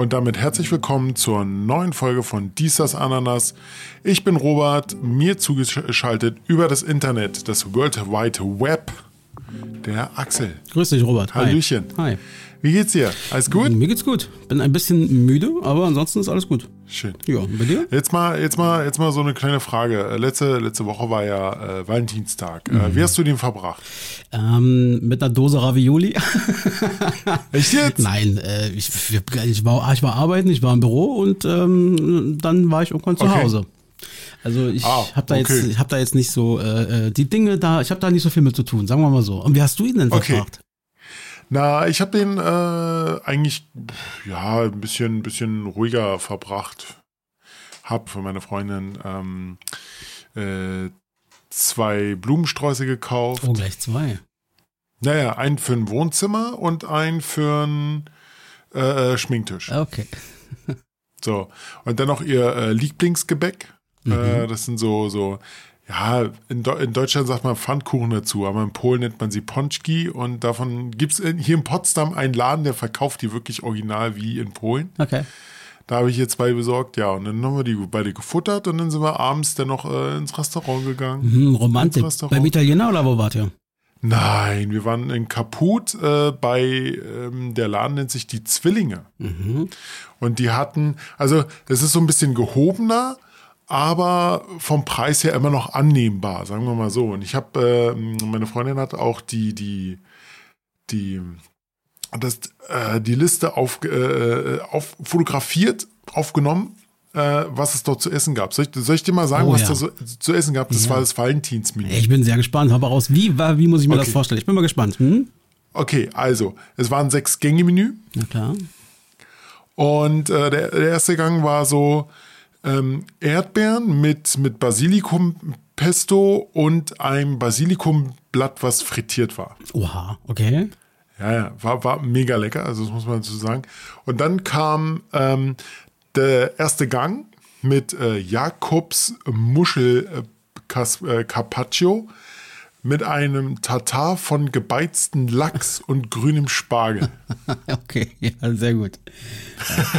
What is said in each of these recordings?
Und damit herzlich willkommen zur neuen Folge von Diesas Ananas. Ich bin Robert, mir zugeschaltet über das Internet, das World Wide Web, der Axel. Grüß dich, Robert. Hallöchen. Hi. Wie geht's dir? Alles gut? Mir geht's gut. Bin ein bisschen müde, aber ansonsten ist alles gut. Schön. Ja, bei dir? Jetzt mal, jetzt mal, jetzt mal so eine kleine Frage. Äh, Letzte, letzte Woche war ja äh, Valentinstag. Mhm. Äh, wie hast du den verbracht? Ähm, mit einer Dose Ravioli. Echt jetzt? Nein, äh, ich, ich, war, ich war arbeiten, ich war im Büro und ähm, dann war ich irgendwann zu Okay. Hause. Also ich Ah, habe da okay. jetzt, ich habe da jetzt nicht so äh, äh, die Dinge da, ich habe da nicht so viel mit zu tun, sagen wir mal so. Und wie hast du ihn denn Okay. Na, ich habe den äh, eigentlich ja ein bisschen, bisschen ruhiger verbracht. Hab für meine Freundin ähm, äh, zwei Blumensträuße gekauft. Oh, gleich zwei. Naja, einen für ein Wohnzimmer und einen für einen äh, Schminktisch. Okay. So. Und dann noch ihr äh, Lieblingsgebäck. Mhm. Äh, das sind so, so, ja, in, Deu- in Deutschland sagt man Pfannkuchen dazu, aber in Polen nennt man sie Ponczki und davon gibt es hier in Potsdam einen Laden, der verkauft die wirklich original wie in Polen. Okay. Da habe ich hier zwei besorgt, ja, und dann haben wir die beide gefuttert und dann sind wir abends dann noch äh, ins Restaurant gegangen. Hm, Romantik. Restaurant. Beim Italiener oder wo wart ihr? Nein, wir waren in Kaput äh, bei, ähm, der Laden nennt sich die Zwillinge. Und die hatten, also es ist so ein bisschen gehobener, aber vom Preis her immer noch annehmbar, sagen wir mal so. Und ich habe, äh, meine Freundin hat auch die, die, die, das, äh, die Liste auf, äh, auf fotografiert, aufgenommen, äh, was es dort zu essen gab. Soll ich, soll ich dir mal sagen, Oh, was ja. da so, zu essen gab? Das Ja. war das Valentinsmenü. Ich bin sehr gespannt. Hau mal raus. Wie, war- wie muss ich mir das Okay. vorstellen? Ich bin mal gespannt. Hm? Okay, also, es war ein Sechs-Gänge-Menü Na klar. und äh, der, der erste Gang war so ähm, Erdbeeren mit, mit Basilikumpesto und einem Basilikumblatt, was frittiert war. Oha, okay. Ja, ja, war, war mega lecker, also das muss man dazu sagen. Und dann kam ähm, der erste Gang mit äh, Jakobs Muschel äh, äh, Carpaccio mit einem Tatar von gebeizten Lachs und grünem Spargel. Okay, ja, sehr gut.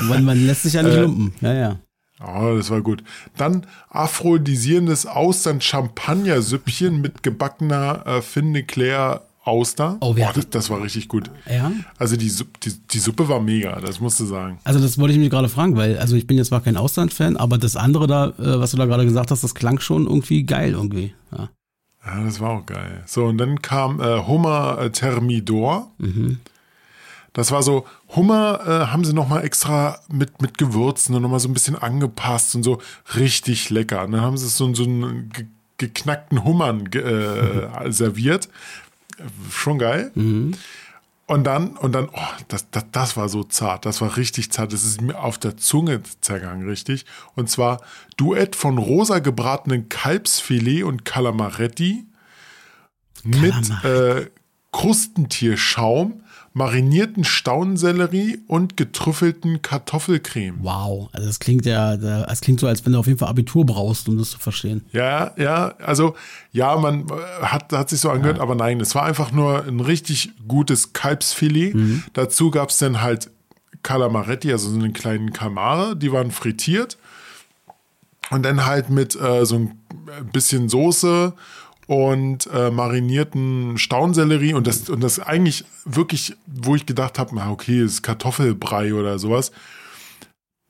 Man, man lässt sich ja Äh, nicht lumpen. Ja, ja. Oh, das war gut. Dann aphrodisierendes Austern-Champagner-Süppchen mit gebackener äh, Finde Claire Auster. Oh, wir hatten- das, das war richtig gut. Ja. Also die, die, die Suppe war mega, das musst du sagen. Also das wollte ich mich gerade fragen, weil also ich bin jetzt zwar kein Ausland-Fan, aber das andere da, äh, was du da gerade gesagt hast, das klang schon irgendwie geil irgendwie. Ja. Ja, das war auch geil. So, und dann kam äh, Hummer äh, Thermidor. Das war so, Hummer äh, haben sie nochmal extra mit, mit Gewürzen und nochmal so ein bisschen angepasst und so richtig lecker. Und dann haben sie so, so einen ge geknackten Hummern äh, serviert. Schon geil. Und dann, und dann, oh, das, das, das war so zart, das war richtig zart, das ist mir auf der Zunge zergangen, richtig. Und zwar Duett von rosa gebratenen Kalbsfilet und Calamaretti mit äh, Krustentierschaum, marinierten Staunsellerie und getrüffelten Kartoffelcreme. Wow, also das klingt ja, da- es klingt so, als wenn du auf jeden Fall Abitur brauchst, um das zu verstehen. Ja, ja, also ja, man äh, hat, hat sich so angehört, aber nein, es war einfach nur ein richtig gutes Kalbsfilet. Dazu gab es dann halt Calamaretti, also so einen kleinen Kalmare, die waren frittiert. Und dann halt mit äh, so ein bisschen Soße und äh, marinierten Staunsellerie und das, und das eigentlich wirklich, wo ich gedacht habe, okay, ist Kartoffelbrei oder sowas.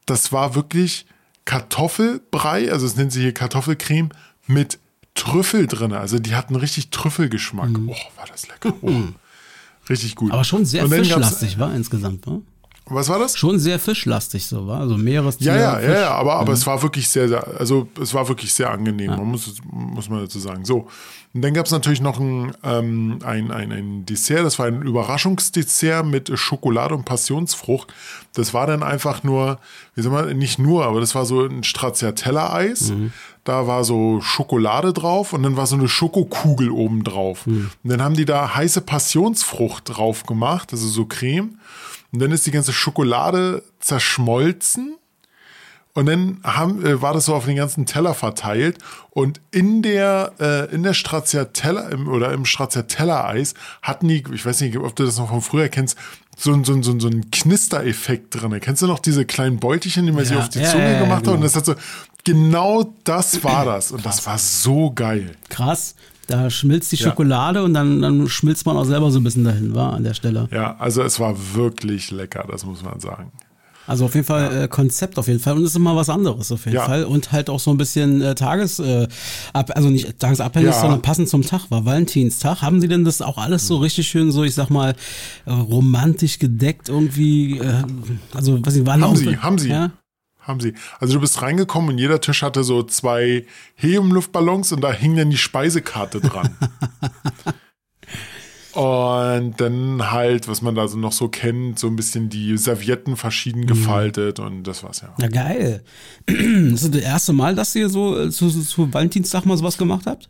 Das war wirklich Kartoffelbrei, also es nennt sich hier Kartoffelcreme mit Trüffel drin. Also die hatten richtig Trüffelgeschmack. Oh, war das lecker. Oh, richtig gut. Mhm. Aber schon sehr fischlastig, war insgesamt, wa? Was war das? Schon sehr fischlastig so, war? Also Meerestier. Ja, ja, Fisch. ja, ja, aber, aber es war wirklich sehr, sehr, also es war wirklich sehr angenehm, man muss, muss man dazu sagen. So, und dann gab es natürlich noch ein, ähm, ein, ein, ein Dessert, das war ein Überraschungsdessert mit Schokolade und Passionsfrucht. Das war dann einfach nur, wie soll man, nicht nur, aber das war so ein Stracciatella-Eis. Da war so Schokolade drauf und dann war so eine Schokokugel oben drauf. Und dann haben die da heiße Passionsfrucht drauf gemacht, also so Creme. Und dann ist die ganze Schokolade zerschmolzen. Und dann haben, äh, war das so auf den ganzen Teller verteilt. Und in der, äh, in der Stracciatella im, oder im Stracciatella-Eis hatten die, ich weiß nicht, ob du das noch von früher kennst, so, ein- so, ein- so, so ein Knistereffekt drin. Kennst du noch diese kleinen Beutelchen, die man sich Ja, auf die ja, Zunge ja, gemacht hat? genau. Und das hat so, genau das war das. Und das war so geil. Krass. Da schmilzt die Ja. Schokolade und dann, dann schmilzt man auch selber so ein bisschen dahin, war an der Stelle. Ja, also es war wirklich lecker, das muss man sagen. Also auf jeden Fall äh, Konzept auf jeden Fall und es ist immer was anderes auf jeden Ja. Fall und halt auch so ein bisschen äh, Tages, äh, ab, also nicht tagesabhängig, Ja. sondern passend zum Tag war Valentinstag. Haben Sie denn das auch alles so richtig schön so, ich sag mal, äh, romantisch gedeckt irgendwie? Äh, also was Sie waren Haben Sie, haben Sie. Ja? Haben sie. Also du bist reingekommen und jeder Tisch hatte so zwei Heliumluftballons und da hing dann die Speisekarte dran. und dann halt, was man da so noch so kennt, so ein bisschen die Servietten verschieden gefaltet und das war's ja. Ja geil. Das ist das erste Mal, dass ihr so äh, zu, zu, zu Valentinstag mal sowas gemacht habt?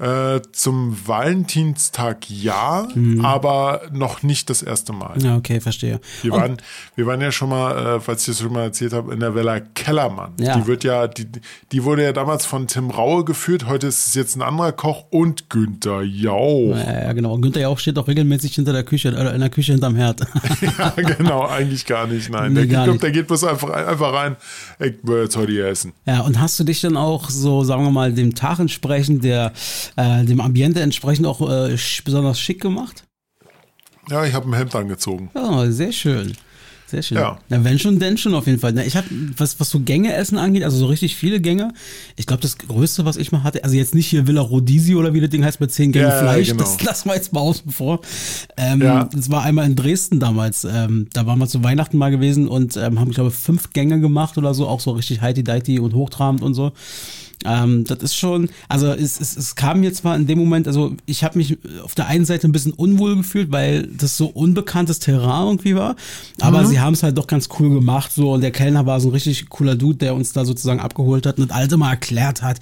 Äh, zum Valentinstag ja, Mhm. aber noch nicht das erste Mal. Ja, okay, verstehe. Wir waren, wir waren ja schon mal, äh, falls ich das schon mal erzählt habe, in der Villa Kellermann. Ja. Die wird ja, die, die wurde ja damals von Tim Raue geführt. Heute ist es jetzt ein anderer Koch und Günther Jauch. Ja, ja, genau. Und Günther Jauch steht auch regelmäßig hinter der Küche, oder in der Küche hinterm Herd. Ja, genau, eigentlich gar nicht. Nein, Nee, der, gar ich glaub, nicht. der geht bloß einfach, einfach rein. Ich will jetzt heute hier essen. Ja, und hast du dich dann auch so, sagen wir mal, dem Tag entsprechend, der, äh, dem Ambiente entsprechend auch äh, besonders schick gemacht? Ja, ich habe ein Hemd angezogen. Ja, sehr schön. Sehr schön. Ja. Na, wenn schon, denn schon auf jeden Fall. Na, ich habe, was, was so Gänge essen angeht, also so richtig viele Gänge. Ich glaube, das Größte, was ich mal hatte, also jetzt nicht hier Villa Rodisi oder wie das Ding heißt mit zehn Gängen Ja, ja, Fleisch, genau. das lassen wir jetzt mal außen vor. Ähm, Ja. Das war einmal in Dresden damals. Ähm, da waren wir zu Weihnachten mal gewesen und ähm, haben, ich glaube, fünf Gänge gemacht oder so, auch so richtig heiti-deiti und hochtrabend und so. Ähm, das ist schon, also es, es, es kam mir zwar in dem Moment, also ich habe mich auf der einen Seite ein bisschen unwohl gefühlt, weil das so unbekanntes Terrain irgendwie war, aber sie haben es halt doch ganz cool gemacht so. Und der Kellner war so ein richtig cooler Dude, der uns da sozusagen abgeholt hat und das alte mal erklärt hat,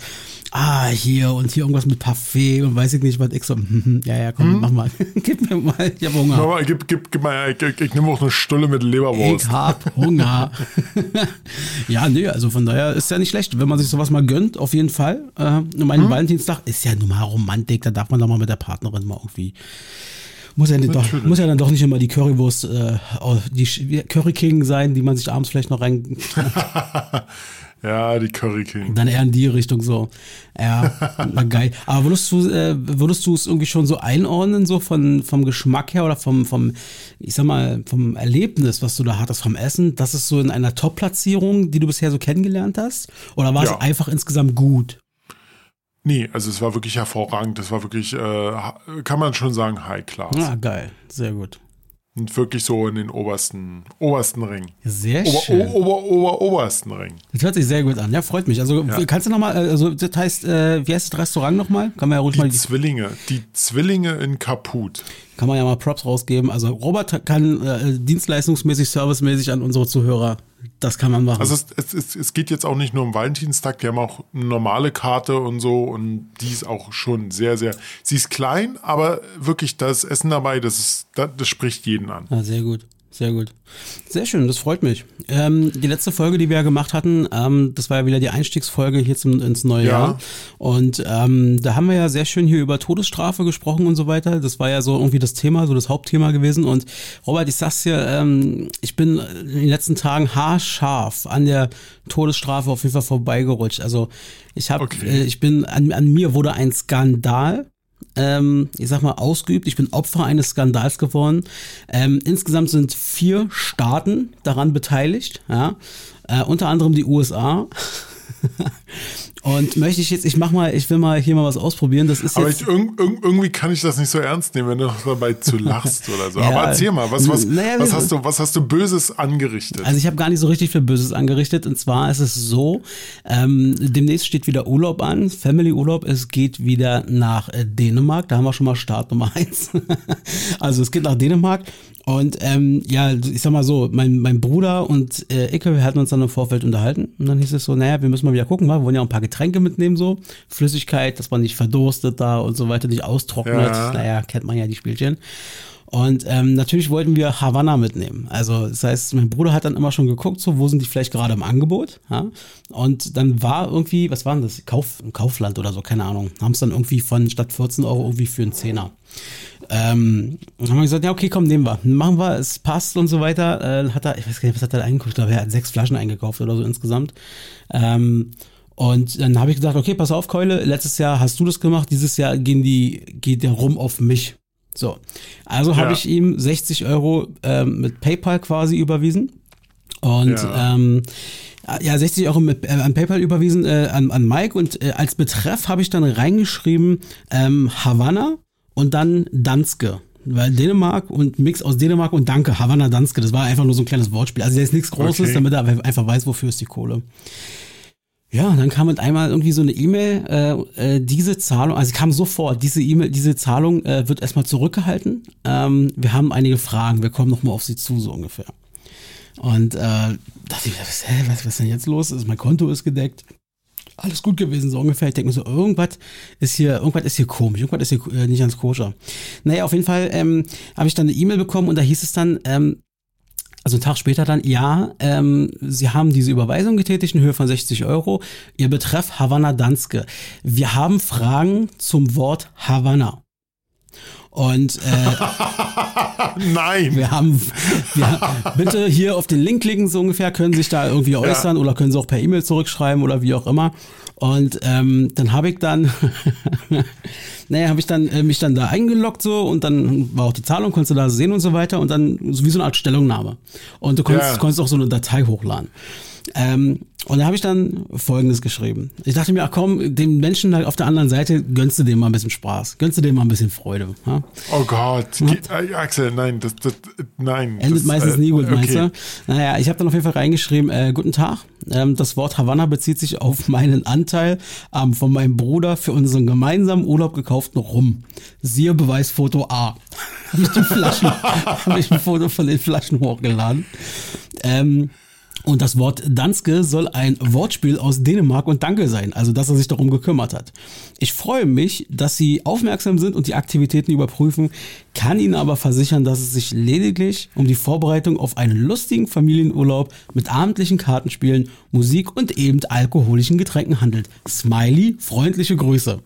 ah hier und hier irgendwas mit Parfait und weiß ich nicht was, ich so, hm, ja ja komm, mach mal, gib mir mal, ich hab Hunger. Aber gib, gib, gib mal, ich, ich, ich nehme auch eine Stulle mit Leberwurst. Ich hab Hunger. ja, nee, also von daher ist ja nicht schlecht, wenn man sich sowas mal gönnt, auf jeden Fall. Äh, und mein Valentinstag ist ja nun mal Romantik, da darf man doch mal mit der Partnerin mal irgendwie. Muss ja, doch, muss ja dann doch nicht immer die Currywurst, äh, oh, die Curry King sein, die man sich abends vielleicht noch rein. Ja, die Curry King. Dann eher in die Richtung so. Ja, na geil. Aber würdest du, äh, würdest du es irgendwie schon so einordnen, so von, vom Geschmack her oder vom, vom, ich sag mal, vom Erlebnis, was du da hattest, vom Essen? Das ist so in einer Top-Platzierung, die du bisher so kennengelernt hast? Oder war Ja. es einfach insgesamt gut? Nee, also es war wirklich hervorragend. Das war wirklich, äh, kann man schon sagen, High Class. Ah, geil. Sehr gut. Und wirklich so in den obersten, obersten Ring. Sehr Ober, schön. o, ober, ober, obersten Ring. Das hört sich sehr gut an. Ja, freut mich. Also, Ja. kannst du nochmal, also, das heißt, äh, wie heißt das Restaurant nochmal? Kann man ja ruhig mal Die Zwillinge, die Zwillinge in Kaput. Kann man ja mal Props rausgeben. Also Robert kann äh, dienstleistungsmäßig, servicemäßig an unsere Zuhörer. Das kann man machen. Also es, es, es, es geht jetzt auch nicht nur um Valentinstag, die haben auch eine normale Karte und so und die ist auch schon sehr, sehr, sie ist klein, aber wirklich das Essen dabei, das ist, das, das spricht jeden an. Ah, sehr gut. Sehr gut. Sehr schön, das freut mich. Ähm, die letzte Folge, die wir ja gemacht hatten, ähm, das war ja wieder die Einstiegsfolge hier zum, ins neue Ja. Jahr. Und ähm, da haben wir ja sehr schön hier über Todesstrafe gesprochen und so weiter. Das war ja so irgendwie das Thema, so das Hauptthema gewesen. Und Robert, ich sag's dir, ähm, ich bin in den letzten Tagen haarscharf an der Todesstrafe auf jeden Fall vorbeigerutscht. Also ich habe, Okay. äh, ich bin, an, an mir wurde ein Skandal ähm, ich sag mal, ausgeübt. Ich bin Opfer eines Skandals geworden. Ähm, insgesamt sind vier Staaten daran beteiligt, ja. Äh, unter anderem die USA. Und möchte ich jetzt, ich mach mal, ich will mal hier mal was ausprobieren. Das ist Aber jetzt. ich, irg, irg, irgendwie kann ich das nicht so ernst nehmen, wenn du dabei zu lachst oder so. Ja. Aber erzähl mal, was, was, Naja, was, hast du, was hast du Böses angerichtet? Also ich habe gar nicht so richtig viel Böses angerichtet. Und zwar ist es so, ähm, demnächst steht wieder Urlaub an, Family-Urlaub. Es geht wieder nach äh, Dänemark. Da haben wir schon mal Start Nummer eins. also es geht nach Dänemark. Und ähm, ja, ich sag mal so, mein, mein Bruder und äh, Icke, wir hatten uns dann im Vorfeld unterhalten. Und dann hieß es so, naja, wir müssen mal wieder gucken, wa? wir wollen ja auch ein paar Getränke mitnehmen, so. Flüssigkeit, dass man nicht verdurstet da und so weiter, nicht austrocknet. Ja. Naja, kennt man ja die Spielchen. Und ähm, natürlich wollten wir Havanna mitnehmen. Also das heißt, mein Bruder hat dann immer schon geguckt, so wo sind die vielleicht gerade im Angebot. Ja? Und dann war irgendwie, was war denn das? Kauf, ein Kaufland oder so, keine Ahnung. Haben es dann irgendwie von statt 14 Euro irgendwie für einen Zehner. Ähm, dann haben wir gesagt, ja, okay, komm, nehmen wir. Machen wir, es passt und so weiter. Äh, hat er, ich weiß gar nicht, was hat er da eingekauft? Ich glaube, er hat sechs Flaschen eingekauft oder so insgesamt. Ähm, und dann habe ich gesagt, okay, pass auf, Keule, letztes Jahr hast du das gemacht, dieses Jahr gehen die, geht der rum auf mich. So. Also habe ich ihm 60 Euro ähm, mit PayPal quasi überwiesen. Und ja. ähm, ja, 60 Euro mit, äh, an PayPal überwiesen äh, an, an Mike und äh, als Betreff habe ich dann reingeschrieben ähm, Havanna und dann Danske. Weil Dänemark und Mix aus Dänemark und Danke, Havanna Danske, das war einfach nur so ein kleines Wortspiel. Also da ist nichts Großes, okay. damit er einfach weiß, wofür ist die Kohle. Ja, und dann kam mit einmal irgendwie so eine E-Mail, äh, äh, diese Zahlung, also kam sofort, diese E-Mail, diese Zahlung äh, wird erstmal zurückgehalten. Ähm, wir haben einige Fragen, wir kommen nochmal auf sie zu, so ungefähr. Und äh, dachte ich, was, hä, was, was ist denn jetzt los? Also mein Konto ist gedeckt. Alles gut gewesen, so ungefähr. Ich denke mir so, irgendwas ist hier, irgendwas ist hier komisch, irgendwas ist hier äh, nicht ganz koscher. Naja, auf jeden Fall ähm, habe ich dann eine E-Mail bekommen und da hieß es dann, ähm, also einen Tag später dann, ja, ähm, Sie haben diese Überweisung getätigt in Höhe von 60 Euro. Ihr Betreff Havanna Danske. Wir haben Fragen zum Wort Havanna. Und äh, nein, wir haben, wir, bitte hier auf den Link klicken, so ungefähr, können sich da irgendwie äußern ja. oder können sie auch per E-Mail zurückschreiben oder wie auch immer. Und ähm, dann habe ich dann, naja, habe ich dann äh, mich dann da eingeloggt so und dann war auch die Zahlung, konntest du da sehen und so weiter und dann so wie so eine Art Stellungnahme. Und du konntest, ja. konntest auch so eine Datei hochladen. Ähm, und da habe ich dann Folgendes geschrieben. Ich dachte mir, ach komm, dem Menschen auf der anderen Seite gönnst du dem mal ein bisschen Spaß, gönnst du dem mal ein bisschen Freude. Ja? Oh Gott, ja? Axel, nein, das, das nein. Endet das, meistens äh, nie gut, okay. meinst du? Naja, ich habe dann auf jeden Fall reingeschrieben, äh, guten Tag, ähm, das Wort Havanna bezieht sich auf meinen Anteil ähm, von meinem Bruder für unseren gemeinsamen Urlaub gekauften Rum. Siehe Beweisfoto A. habe ich die Flaschen, habe ich ein Foto von den Flaschen hochgeladen. Ähm, und das Wort Danske soll ein Wortspiel aus Dänemark und Danke sein, also dass er sich darum gekümmert hat. Ich freue mich, dass Sie aufmerksam sind und die Aktivitäten überprüfen, kann Ihnen aber versichern, dass es sich lediglich um die Vorbereitung auf einen lustigen Familienurlaub mit abendlichen Kartenspielen, Musik und eben alkoholischen Getränken handelt. Smiley, freundliche Grüße.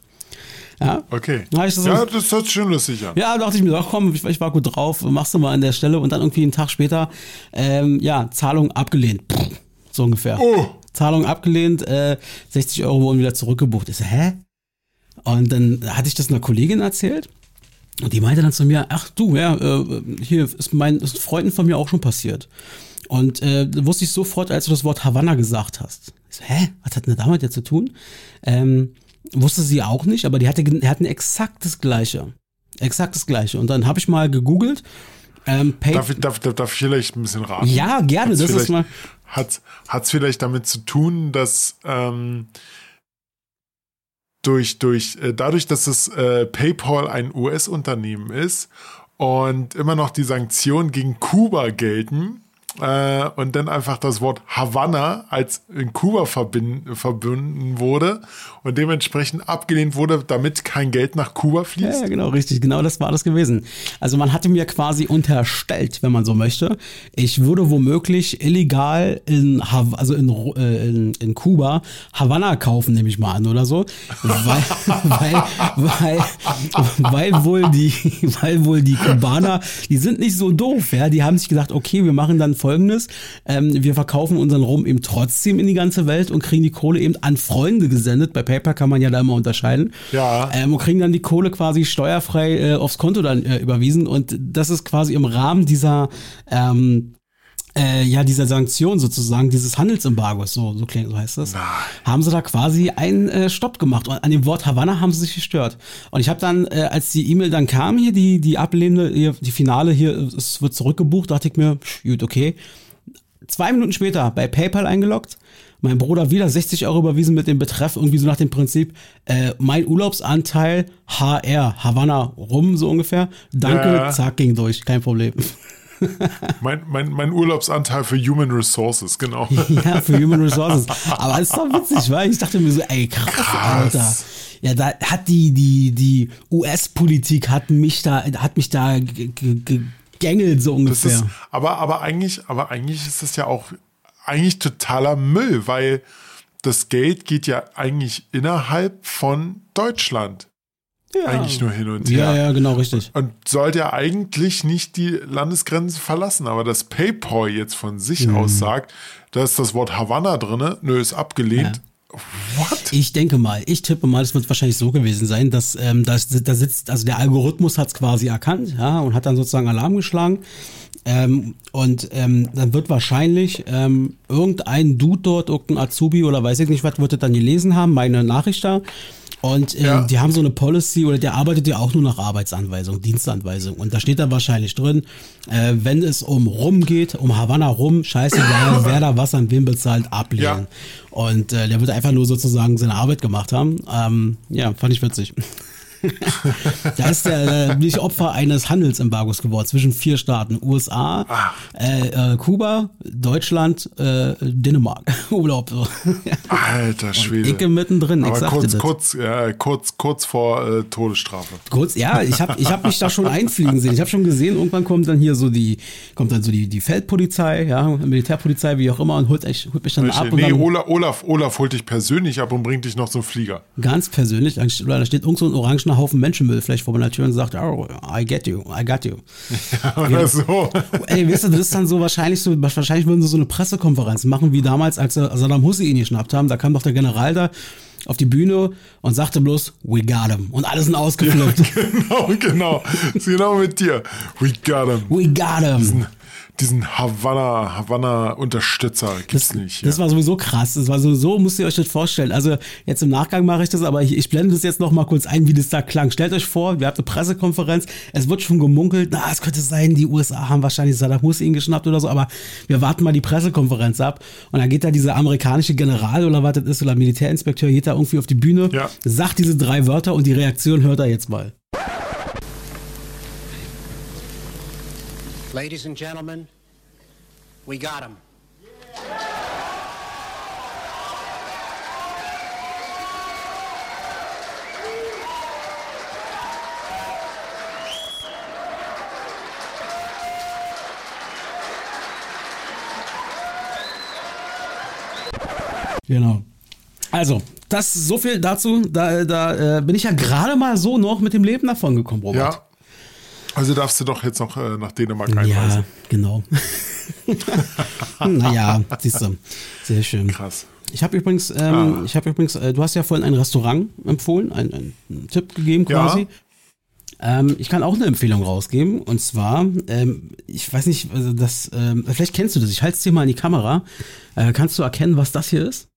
Ja, okay. ja, das hört sich schon lustig an. Ja, dachte ich mir, ach komm, ich, ich, war gut drauf, machst du mal an der Stelle und dann irgendwie einen Tag später, ähm, ja, Zahlung abgelehnt. So ungefähr. Oh. Zahlung abgelehnt, äh, 60 Euro wurden wieder zurückgebucht. Ich so, hä? Und dann hatte ich das einer Kollegin erzählt. Und die meinte dann zu mir, ach du, ja, äh, hier ist mein ist Freunden von mir auch schon passiert. Und äh, wusste ich sofort, als du das Wort Havanna gesagt hast. Ich so, hä? Was hat denn damit jetzt zu tun? Ähm, Wusste sie auch nicht, aber die, hatte, die hatten exakt das Gleiche. Exakt das Gleiche. Und dann habe ich mal gegoogelt. Ähm, darf, ich, darf, darf, darf ich vielleicht ein bisschen raten? Ja, gerne. Hat's das ist mal. Hat es vielleicht damit zu tun, dass ähm, durch, durch, äh, dadurch, dass das äh, PayPal ein US-Unternehmen ist und immer noch die Sanktionen gegen Kuba gelten, äh, und dann einfach das Wort Havanna als in Kuba verbunden wurde und dementsprechend abgelehnt wurde, damit kein Geld nach Kuba fließt. Ja, genau, richtig. Genau das war das gewesen. Also man hatte mir quasi unterstellt, wenn man so möchte, ich würde womöglich illegal in, Hav also in, äh, in, in Kuba Havanna kaufen, nehme ich mal an oder so. Weil, weil, weil, weil, wohl die, weil wohl die Kubaner, die sind nicht so doof, ja. Die haben sich gesagt, okay, wir machen dann folgendes. Ähm, wir verkaufen unseren Rum eben trotzdem in die ganze Welt und kriegen die Kohle eben an Freunde gesendet. Bei PayPal kann man ja da immer unterscheiden. Ja. Ähm, und kriegen dann die Kohle quasi steuerfrei äh, aufs Konto dann äh, überwiesen. Und das ist quasi im Rahmen dieser ähm, äh, ja, dieser Sanktion sozusagen, dieses Handelsembargos, so, so, klingt, so heißt das, Nein. haben sie da quasi einen äh, Stopp gemacht. Und an dem Wort Havanna haben sie sich gestört. Und ich habe dann, äh, als die E-Mail dann kam, hier, die, die ablehnende, hier, die Finale hier, es wird zurückgebucht, dachte ich mir, gut, okay. Zwei Minuten später bei PayPal eingeloggt, mein Bruder wieder 60 Euro überwiesen mit dem Betreff, irgendwie so nach dem Prinzip, äh, mein Urlaubsanteil HR, Havanna rum, so ungefähr. Danke, ja. zack, ging durch, kein Problem. Mein, mein, mein Urlaubsanteil für Human Resources, genau. ja, für Human Resources. Aber es ist doch witzig, weil ich dachte mir so, ey, krass, krass. Alter. Ja, da hat die, die, die US-Politik hat mich da, hat mich da gegängelt, so ungefähr. Ist, aber, aber eigentlich, aber eigentlich ist das ja auch eigentlich totaler Müll, weil das Geld geht ja eigentlich innerhalb von Deutschland. Ja. eigentlich nur hin und her. Ja, ja, genau, richtig. Und sollte ja eigentlich nicht die Landesgrenzen verlassen, aber das PayPal jetzt von sich mhm. aus sagt, da ist das Wort Havanna drin, nö, ist abgelehnt. Ja. What? Ich denke mal, ich tippe mal, es wird wahrscheinlich so gewesen sein, dass ähm, da, da sitzt, also der Algorithmus hat es quasi erkannt, ja, und hat dann sozusagen Alarm geschlagen. Ähm, und ähm, dann wird wahrscheinlich ähm, irgendein Dude dort, irgendein Azubi oder weiß ich nicht was, wird das dann gelesen haben, meine Nachricht da. Und äh, ja. die haben so eine Policy oder der arbeitet ja auch nur nach Arbeitsanweisung, Dienstanweisung. Und da steht da wahrscheinlich drin, äh, wenn es um Rum geht, um Havanna Rum, scheißegal, wer da was an wem bezahlt, ablehnen. Ja. Und äh, der wird einfach nur sozusagen seine Arbeit gemacht haben. Ähm, ja, fand ich witzig. da ist der, da bin ich Opfer eines Handelsembargos geworden zwischen vier Staaten. USA, äh, äh, Kuba, Deutschland, äh, Dänemark. Urlaub. So. Alter Schwede. Icke mittendrin. Aber kurz, kurz, ja, kurz, kurz vor äh, Todesstrafe. Kurz, ja, ich habe ich hab mich da schon einfliegen sehen. Ich habe schon gesehen, irgendwann kommt dann hier so die, kommt dann so die, die Feldpolizei, ja, Militärpolizei, wie auch immer, und holt, echt, holt mich dann Richtig. ab. Nee, dann, Olaf, Olaf, Olaf holt dich persönlich ab und bringt dich noch zum Flieger. Ganz persönlich. Da steht irgend so ein orangener ein Haufen Menschenmüll vielleicht vor meiner Tür und sagt, oh, I get you, I got you. Ja, oder ja. so. Ey, weißt du, das ist dann so wahrscheinlich so, wahrscheinlich würden sie so eine Pressekonferenz machen, wie damals, als sie Saddam Hussein geschnappt haben. Da kam doch der General da auf die Bühne und sagte bloß, we got him. Und alle sind ausgeflippt. Ja, genau, genau. genau mit dir. We got him. We got him. Diesen, Havanna, Havanna-Unterstützer gibt's das, nicht. Ja. Das war sowieso krass. Das war sowieso, müsst ihr euch das vorstellen. Also jetzt im Nachgang mache ich das, aber ich, ich blende das jetzt noch mal kurz ein, wie das da klang. Stellt euch vor, wir habt eine Pressekonferenz, es wird schon gemunkelt, na, es könnte sein, die USA haben wahrscheinlich Saddam Hussein geschnappt oder so, aber wir warten mal die Pressekonferenz ab und dann geht da dieser amerikanische General oder was das ist oder Militärinspekteur, geht da irgendwie auf die Bühne, ja. sagt diese drei Wörter und die Reaktion hört er jetzt mal. Ladies and gentlemen, we got him. Genau. Also, das so viel dazu. Da, da äh, bin ich ja gerade mal so noch mit dem Leben davon gekommen, Robert. Ja, also darfst du doch jetzt noch äh, nach Dänemark einreisen. Ja, genau. naja, siehst du. Sehr schön. Krass. Ich habe übrigens, ähm, ah. ich habe übrigens, äh, du hast ja vorhin ein Restaurant empfohlen, einen, einen Tipp gegeben quasi. Ja. Ähm, ich kann auch eine Empfehlung rausgeben und zwar, ähm, ich weiß nicht, also das, ähm, vielleicht kennst du das. Ich halte es dir mal in die Kamera. Äh, kannst du erkennen, was das hier ist?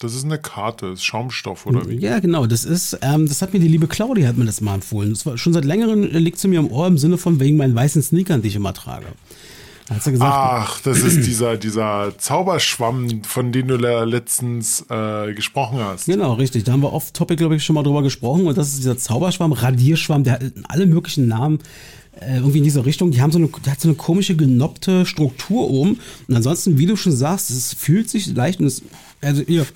Das ist eine Karte, ist Schaumstoff oder wie? Ja, genau. Das ist, ähm, das hat mir die liebe Claudia hat mir das mal empfohlen. Das war schon seit längerem liegt sie mir im Ohr im Sinne von wegen meinen weißen Sneakern, die ich immer trage. Gesagt, Ach, das ist dieser, dieser Zauberschwamm, von dem du letztens äh, gesprochen hast. Genau, richtig. Da haben wir oft-topic, glaube ich, schon mal drüber gesprochen. Und das ist dieser Zauberschwamm, Radierschwamm, der hat alle möglichen Namen äh, irgendwie in diese Richtung. Die haben so eine, der hat so eine komische genoppte Struktur oben. Und ansonsten, wie du schon sagst, es fühlt sich leicht und es also ihr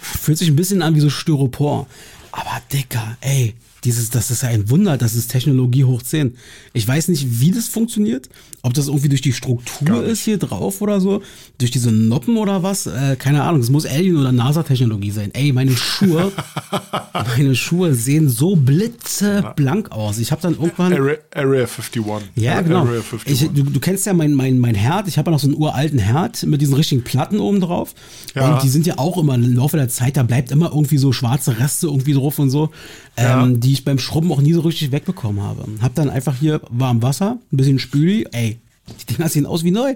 fühlt sich ein bisschen an wie so Styropor. Aber Dicker, ey, dieses, das ist ja ein Wunder, das ist Technologie hoch 10. Ich weiß nicht, wie das funktioniert, ob das irgendwie durch die Struktur ist hier drauf oder so, durch diese Noppen oder was, äh, keine Ahnung, das muss Alien oder NASA-Technologie sein. Ey, meine Schuhe, meine Schuhe sehen so blitzeblank aus. Ich habe dann irgendwann... Area, Area 51. Ja, genau. Area 51. Ich, du, du, kennst ja mein, mein, mein Herd, ich habe ja noch so einen uralten Herd mit diesen richtigen Platten oben drauf. Ja. Und die sind ja auch immer im Laufe der Zeit, da bleibt immer irgendwie so schwarze Reste irgendwie drauf und so, ja. ähm, die ich beim Schrubben auch nie so richtig wegbekommen habe. Hab dann einfach hier warm Wasser, ein bisschen Spüli, ey, die Dinger sehen aus wie neu.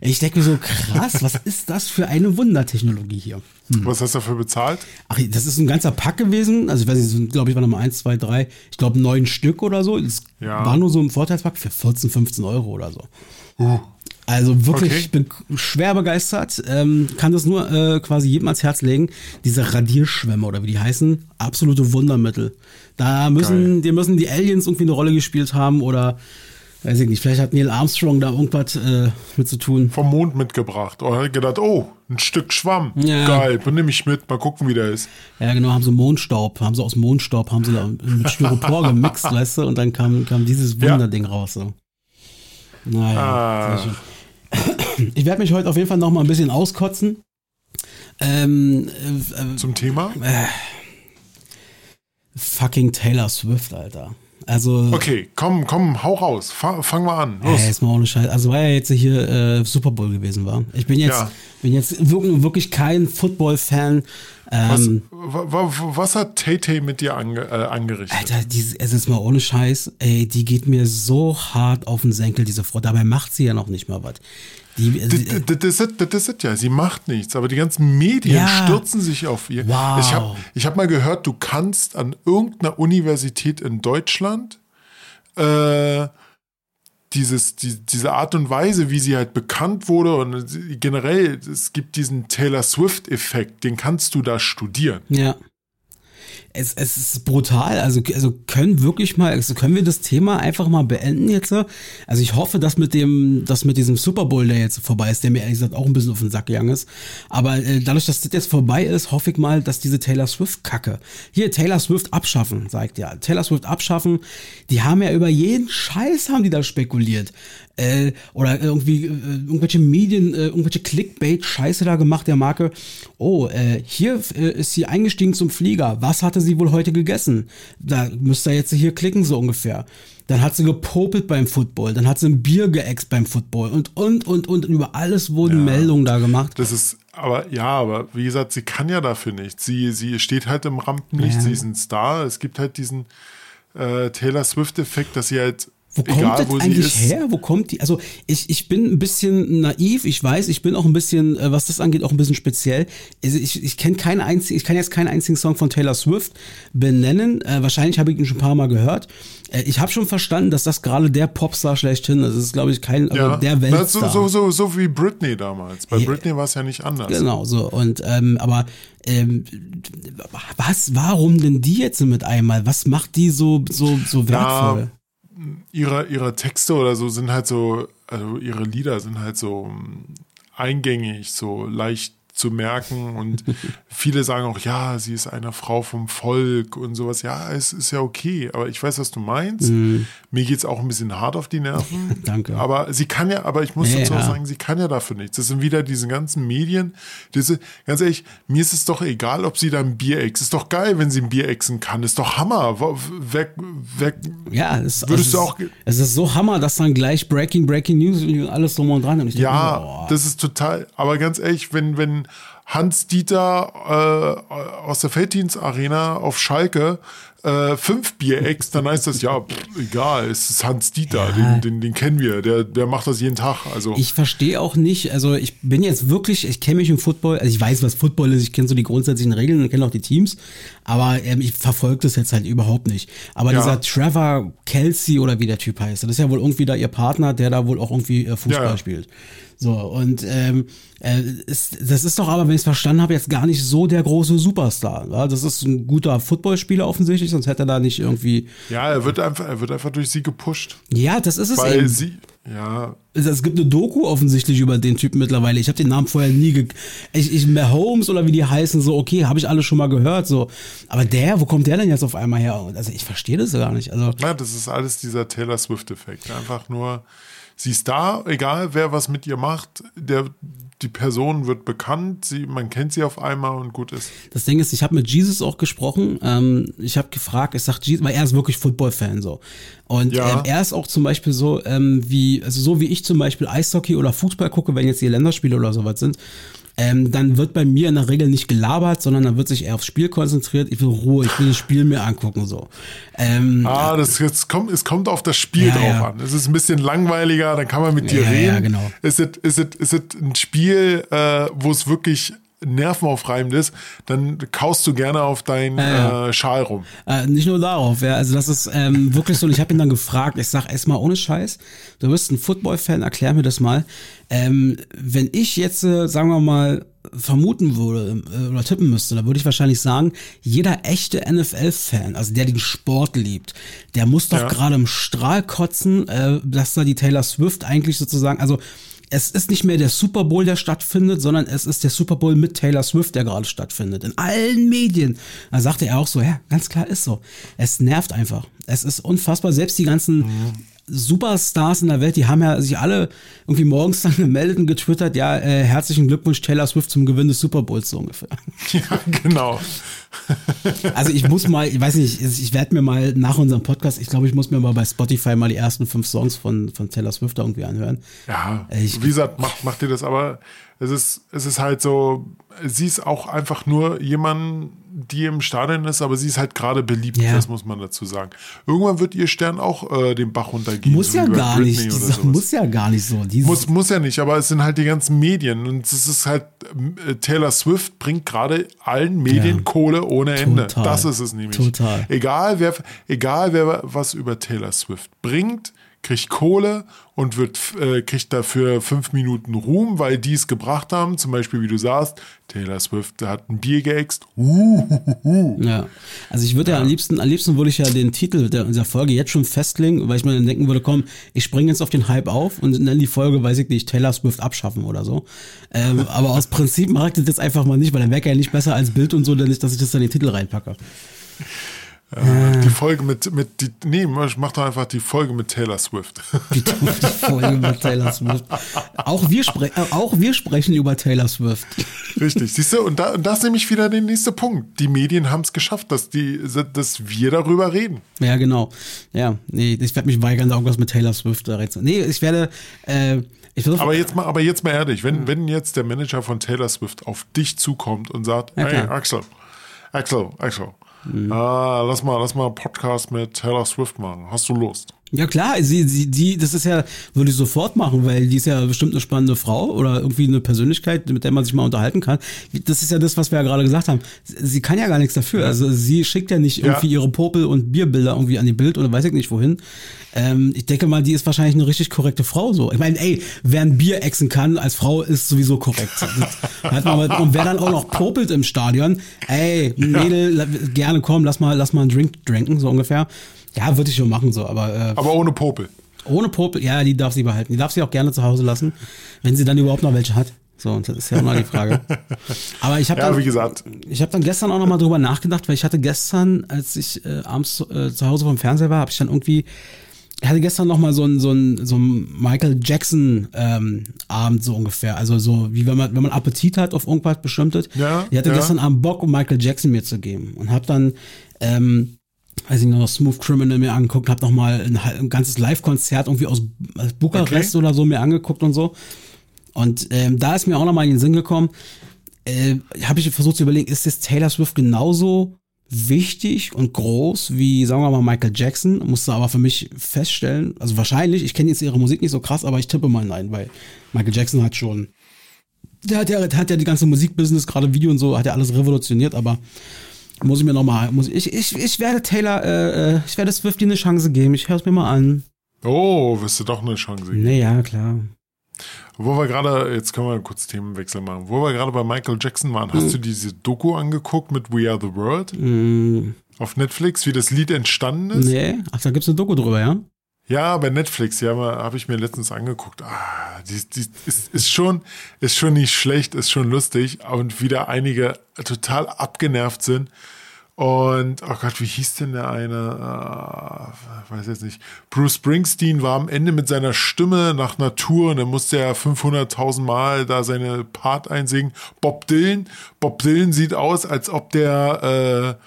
Ich denke mir so, krass, was ist das für eine Wundertechnologie hier? Hm. Was hast du dafür bezahlt? Ach, das ist ein ganzer Pack gewesen. Also ich weiß nicht, glaube ich, war nochmal eins, zwei, drei, ich glaube neun Stück oder so. Es ja. war nur so ein Vorteilspack für 14, 15 Euro oder so. Uh. Also wirklich, okay. ich bin schwer begeistert. Ähm, kann das nur äh, quasi jedem ans Herz legen. Diese Radierschwämme oder wie die heißen, absolute Wundermittel. Da müssen, die müssen die Aliens irgendwie eine Rolle gespielt haben oder weiß ich nicht, vielleicht hat Neil Armstrong da irgendwas äh, mit zu tun. Vom Mond mitgebracht. Oder hat gedacht, oh, ein Stück Schwamm. Ja. Geil, nehme ich mit, mal gucken, wie der ist. Ja, genau, haben sie Mondstaub, haben sie aus Mondstaub, haben sie da mit Styropor gemixt, weißt du, und dann kam, kam dieses Wunderding ja. raus. So. Naja, ah. Ich werde mich heute auf jeden Fall noch mal ein bisschen auskotzen. Ähm, äh, Zum Thema? Äh, Fucking Taylor Swift, Alter. Also. Okay, komm, komm, hau raus. Fang, fang mal an. Los. Ey, ist mal ohne Scheiß. Also, weil ja jetzt hier äh, Super Bowl gewesen war. Ich bin jetzt, Ja. bin jetzt wirklich, kein Football-Fan. Was, Ähm, wa- wa- was hat Tay-Tay mit dir ange, äh, angerichtet? Alter, diese, es ist mal ohne Scheiß, ey, die geht mir so hart auf den Senkel, diese Frau. Dabei macht sie ja noch nicht mal was. Die, äh, d- Das ist, das ist ja, sie macht nichts, aber die ganzen Medien Ja. stürzen sich auf ihr. Wow. Ich habe ich hab mal gehört, du kannst an irgendeiner Universität in Deutschland äh, dieses, die, diese Art und Weise, wie sie halt bekannt wurde und generell, es gibt diesen Taylor Swift-Effekt, den kannst du da studieren. Ja. Es, es ist brutal. Also, also können wirklich mal, also können wir das Thema einfach mal beenden jetzt? Also ich hoffe, dass mit dem, dass mit diesem Super Bowl, der jetzt vorbei ist, der mir ehrlich gesagt auch ein bisschen auf den Sack gegangen ist. Aber äh, dadurch, dass das jetzt vorbei ist, hoffe ich mal, dass diese Taylor Swift-Kacke. Hier, Taylor Swift abschaffen, sagt ja. Taylor Swift abschaffen. Die haben ja über jeden Scheiß haben die da spekuliert. Äh, oder irgendwie äh, irgendwelche Medien, äh, irgendwelche Clickbait-Scheiße da gemacht der Marke. Oh, äh, hier äh, ist sie eingestiegen zum Flieger. Was hatte sie wohl heute gegessen? Da müsst ihr jetzt hier klicken, so ungefähr. Dann hat sie gepopelt beim Football, dann hat sie ein Bier geäxt beim Football und, und, und, und über alles wurden Meldungen da gemacht. Das ist, aber ja, aber wie gesagt, sie kann ja dafür nichts. Sie, sie steht halt im Rampenlicht, Ja. sie ist ein Star. Es gibt halt diesen äh, Taylor Swift-Effekt, dass sie halt, Wo kommt egal das wo eigentlich her? Wo kommt die? Also ich, ich bin ein bisschen naiv, ich weiß, ich bin auch ein bisschen, äh, was das angeht, auch ein bisschen speziell. Also ich, ich kenne keinen einzigen, ich kann jetzt keinen einzigen Song von Taylor Swift benennen. Äh, wahrscheinlich habe ich ihn schon ein paar Mal gehört. Äh, ich habe schon verstanden, dass das gerade der Popstar schlechthin ist. Das ist, glaube ich, kein, also ja, der Na, Weltstar. so, so, so, so wie Britney damals. Bei Ja. Britney war es ja nicht anders. Genau, so. Und ähm, aber ähm, was, warum denn die jetzt mit einmal? Was macht die so, so, so wertvoll? Ihre, ihre Texte oder so sind halt so, also ihre Lieder sind halt so mm, eingängig, so leicht zu merken und viele sagen auch, ja, sie ist eine Frau vom Volk und sowas. Ja, es ist ja okay, aber ich weiß, was du meinst. Mir geht's auch ein bisschen hart auf die Nerven. Mhm. Danke. Aber sie kann ja, aber ich muss Ja, dazu auch sagen, sie kann ja dafür nichts. Das sind wieder diese ganzen Medien. Diese, ganz ehrlich, mir ist es doch egal, ob sie da ein Bier ex. Ist doch geil, wenn sie ein Bier exen kann. Ist doch Hammer. Wer, wer, Ja, es, Würdest es du ist, auch ge- Es ist so Hammer, dass dann gleich Breaking, Breaking News und alles drum und dran. Und denke Ja, mir, boah. das ist total, aber ganz ehrlich, wenn, wenn Hans Dieter äh, aus der Felddienst Arena auf Schalke äh, fünf Bier ex, dann heißt das ja, pff, egal, es ist Hans Dieter, Ja. den, den, den kennen wir, der, der macht das jeden Tag. Also Ich verstehe auch nicht, also ich bin jetzt wirklich, ich kenne mich im Football, also ich weiß, was Football ist, ich kenne so die grundsätzlichen Regeln und kenne auch die Teams, aber ähm, ich verfolge das jetzt halt überhaupt nicht. Aber Ja. dieser Trevor Kelsey oder wie der Typ heißt, das ist ja wohl irgendwie da ihr Partner, der da wohl auch irgendwie äh, Fußball ja. spielt. So, und ähm, äh, ist, das ist doch aber, wenn ich es verstanden habe, jetzt gar nicht so der große Superstar. Ja? Das ist ein guter Footballspieler offensichtlich, sonst hätte er da nicht irgendwie. ja, er wird einfach, er wird einfach durch sie gepusht. Ja, das ist es Weil eben. sie, ja, Es, gibt eine Doku offensichtlich über den Typen mittlerweile. Ich habe den Namen vorher nie ge ich, ich Mahomes oder wie die heißen so okay, habe ich alle schon mal gehört so. Aber der, wo kommt der denn jetzt auf einmal her? Also ich verstehe das gar nicht. Also na, das ist alles dieser Taylor Swift-Effekt. Einfach nur, sie ist da, egal wer was mit ihr macht, der, die Person wird bekannt, sie, man kennt sie auf einmal und gut ist. das Ding ist, ich habe mit Jesus auch gesprochen. Ähm, ich habe gefragt, ich sag Jesus, weil er ist wirklich Football-Fan so. Und Ja. ähm, er ist auch zum Beispiel so ähm, wie also so wie ich zum Beispiel Eishockey oder Fußball gucke, wenn jetzt die Länderspiele oder sowas sind. Ähm, dann wird bei mir in der Regel nicht gelabert, sondern dann wird sich eher aufs Spiel konzentriert. Ich will Ruhe, ich will das Spiel mir angucken so. Ähm, Ah, das jetzt kommt, es kommt auf das Spiel Ja, drauf ja. an. Es ist ein bisschen langweiliger, dann kann man mit dir Ja, reden. ja, genau. Ist es ist es- ist es ein Spiel, äh, wo es wirklich nervenaufreibend ist, dann kaust du gerne auf deinen Ja, äh, Schal rum. Äh, nicht nur darauf, ja. Also das ist ähm, wirklich so. Und ich habe ihn dann gefragt, ich sag erstmal ohne Scheiß, du bist ein Football-Fan, erklär mir das mal. Ähm, wenn ich jetzt, äh, sagen wir mal, vermuten würde äh, oder tippen müsste, dann würde ich wahrscheinlich sagen, jeder echte NFL-Fan, also der den Sport liebt, der muss doch Ja. gerade im Strahl kotzen, äh, dass da die Taylor Swift eigentlich sozusagen, also es ist nicht mehr der Super Bowl, der stattfindet, sondern es ist der Super Bowl mit Taylor Swift, der gerade stattfindet. In allen Medien. Da sagte er auch so, ja, ganz klar ist so. Es nervt einfach. Es ist unfassbar. Selbst die ganzen Superstars in der Welt, die haben ja sich alle irgendwie morgens dann gemeldet und getwittert, ja, äh, herzlichen Glückwunsch Taylor Swift zum Gewinn des Super Bowls so ungefähr. Ja, genau. Also ich muss mal, ich weiß nicht, ich werde mir mal nach unserem Podcast, ich glaube, ich muss mir mal bei Spotify mal die ersten fünf Songs von, von Taylor Swift irgendwie anhören. Ja, ich, wie gesagt, macht, macht ihr das, aber es ist, es ist halt so, sie ist auch einfach nur jemand, die im Stadion ist, aber sie ist halt gerade beliebt, ja. das muss man dazu sagen. Irgendwann wird ihr Stern auch äh, den Bach runtergehen. Muss so ja gar nicht, muss ja gar nicht so. muss, muss ja nicht, aber es sind halt die ganzen Medien und es ist halt, äh, Taylor Swift bringt gerade allen Medien ja. Kohle ohne Ende. Total. Das ist es nämlich. Total. Egal wer, egal wer was über Taylor Swift bringt, kriegt Kohle und wird, äh, kriegt dafür fünf Minuten Ruhm, weil die es gebracht haben. Zum Beispiel, wie du sagst, Taylor Swift hat ein Bier geäxt. Uh, Ja, also ich würde ja. ja, am liebsten, am liebsten würde ich ja den Titel der, unserer Folge jetzt schon festlegen, weil ich mir dann denken würde, komm, ich springe jetzt auf den Hype auf und nenne die Folge, weiß ich nicht, Taylor Swift abschaffen oder so. Ähm, aber aus Prinzip mache ich das jetzt einfach mal nicht, weil dann wäre ja nicht besser als Bild und so, dass ich das dann in den Titel reinpacke. Äh, die Folge mit, mit die, nee, mach doch einfach die Folge mit Taylor Swift. Die, die Folge mit Taylor Swift. Auch wir, spre äh, auch wir sprechen über Taylor Swift. Richtig, siehst du, und, da, und das ist nämlich wieder der nächste Punkt. Die Medien haben es geschafft, dass, die, dass wir darüber reden. Ja, genau. Ja, nee, ich werde mich weigern, irgendwas mit Taylor Swift da rein Nee, ich werde. Äh, aber jetzt mal, aber jetzt mal ehrlich, wenn, wenn jetzt der Manager von Taylor Swift auf dich zukommt und sagt, ja, hey, Axel, Axel, Axel, Mhm. Ah, lass mal, lass mal einen Podcast mit Taylor Swift machen. Hast du Lust? Ja klar, sie, sie, die, das ist ja, würde ich sofort machen, weil die ist ja bestimmt eine spannende Frau oder irgendwie eine Persönlichkeit, mit der man sich mal unterhalten kann. Das ist ja das, was wir ja gerade gesagt haben. Sie kann ja gar nichts dafür. Also sie schickt ja nicht irgendwie ja. ihre Popel und Bierbilder irgendwie an die Bild oder weiß ich nicht wohin. Ähm, ich denke mal, die ist wahrscheinlich eine richtig korrekte Frau so. Ich meine, ey, wer ein Bier exen kann als Frau, ist sowieso korrekt. und wer dann auch noch popelt im Stadion, ey, Mädel, ja. gerne komm, lass mal, lass mal einen Drink trinken, so ungefähr. Ja, würde ich schon machen so, aber. Äh, aber ohne Popel. Ohne Popel, ja, die darf sie behalten. Die darf sie auch gerne zu Hause lassen, wenn sie dann überhaupt noch welche hat. So, und das ist ja auch noch die Frage. Aber ich habe ja, dann, wie gesagt. ich habe dann gestern auch noch mal drüber nachgedacht, weil ich hatte gestern, als ich äh, abends äh, zu Hause vom Fernseher war, habe ich dann irgendwie, ich hatte gestern noch mal so ein so ein so ein Michael Jackson ähm, Abend so ungefähr, also so wie wenn man wenn man Appetit hat auf irgendwas bestimmtes. Ja. Ich hatte ja. gestern Abend Bock, um Michael Jackson mir zu geben und habe dann ähm, weiß ich noch, Smooth Criminal mir angeguckt, habe noch mal ein, ein ganzes Live-Konzert irgendwie aus, aus Bukarest okay. oder so mir angeguckt und so. Und ähm, da ist mir auch noch mal in den Sinn gekommen, äh, habe ich versucht zu überlegen, ist das Taylor Swift genauso wichtig und groß wie, sagen wir mal, Michael Jackson? Musste aber für mich feststellen, also wahrscheinlich, ich kenne jetzt ihre Musik nicht so krass, aber ich tippe mal nein, weil Michael Jackson hat schon, der hat ja, der hat ja die ganze Musikbusiness, gerade Video und so, hat ja alles revolutioniert, aber muss ich mir nochmal, muss ich, ich, ich werde Taylor, äh, äh ich werde Swifty eine Chance geben. Ich höre es mir mal an. Oh, wirst du doch eine Chance geben? Naja, klar. Wo wir gerade, jetzt können wir kurz Themenwechsel machen. Wo wir gerade bei Michael Jackson waren, hast mhm. du diese Doku angeguckt mit We Are the World? Mhm. Auf Netflix, wie das Lied entstanden ist? Nee, ach, da gibt es eine Doku drüber, ja? Ja, bei Netflix, ja, habe ich mir letztens angeguckt. Ah, die, die ist, ist, schon, ist schon nicht schlecht, ist schon lustig und wieder einige total abgenervt sind. Und, oh Gott, wie hieß denn der eine? Äh, weiß jetzt nicht. Bruce Springsteen war am Ende mit seiner Stimme nach Natur und dann musste er 500.000 Mal da seine Part einsingen. Bob Dylan, Bob Dylan sieht aus, als ob der,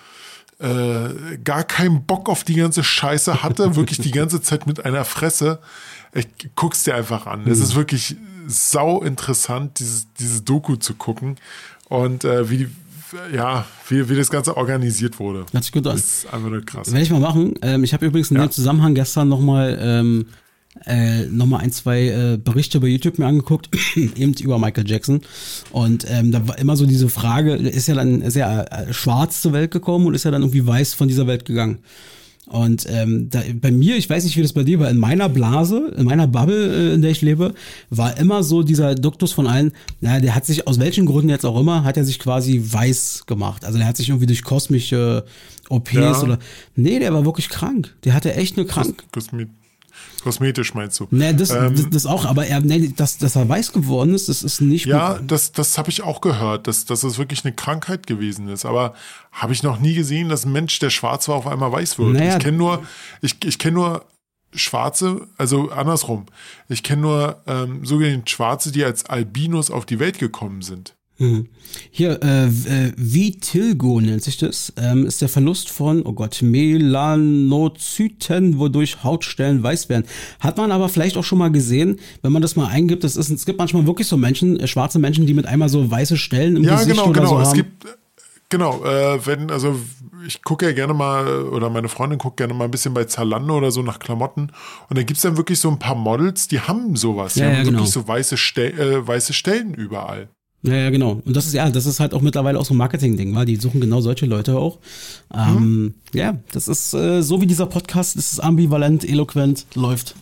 äh, äh, gar keinen Bock auf die ganze Scheiße hatte, wirklich die ganze Zeit mit einer Fresse. Ich guck's dir einfach an. Mhm. Es ist wirklich sau interessant, dieses, diese Doku zu gucken und äh, wie, ja, wie, wie das Ganze organisiert wurde. Hört sich gut an. Das ist einfach nur krass. Werde ich mal machen. Ähm, ich habe übrigens in ja. dem Zusammenhang gestern nochmal ähm, äh, nochmal ein, zwei äh, Berichte bei YouTube mir angeguckt, eben über Michael Jackson. Und ähm, da war immer so diese Frage, ist ja dann ja äh, schwarz zur Welt gekommen und ist ja dann irgendwie weiß von dieser Welt gegangen. Und ähm, da, bei mir, ich weiß nicht, wie das bei dir war, in meiner Blase, in meiner Bubble, äh, in der ich lebe, war immer so dieser Duktus von allen, naja, der hat sich aus welchen Gründen jetzt auch immer, hat er sich quasi weiß gemacht. Also der hat sich irgendwie durch kosmische OPs ja. oder. Nee, der war wirklich krank. Der hatte echt eine Krank. Kosmit Kosmetisch meinst du? Nee, das, ähm, das, das, auch, aber er, nee, dass, dass er weiß geworden ist, das ist nicht Ja, gut. das, das habe ich auch gehört, dass, dass es wirklich eine Krankheit gewesen ist. Aber habe ich noch nie gesehen, dass ein Mensch, der schwarz war, auf einmal weiß wird. Naja, ich kenne nur, ich, ich kenne nur Schwarze, also andersrum. Ich kenne nur ähm, sogenannte Schwarze, die als Albinos auf die Welt gekommen sind. Hm. Hier, äh, äh, Vitilgo nennt sich das, ähm, ist der Verlust von, oh Gott, Melanozyten, wodurch Hautstellen weiß werden. Hat man aber vielleicht auch schon mal gesehen, wenn man das mal eingibt, das ist, es gibt manchmal wirklich so Menschen, äh, schwarze Menschen, die mit einmal so weiße Stellen im Ja, Gesicht genau, oder genau. so es haben. gibt, genau, äh, wenn, also ich gucke ja gerne mal, oder meine Freundin guckt gerne mal ein bisschen bei Zalando oder so nach Klamotten. Und da gibt's dann wirklich so ein paar Models, die haben sowas. Die Ja, haben ja, wirklich genau. so weiße, Stel äh, weiße Stellen überall. Ja, ja, genau. Und das ist ja, das ist halt auch mittlerweile auch so ein Marketing-Ding, weil die suchen genau solche Leute auch. Ähm, Ja, das ist äh, so wie dieser Podcast, das ist ambivalent, eloquent, läuft.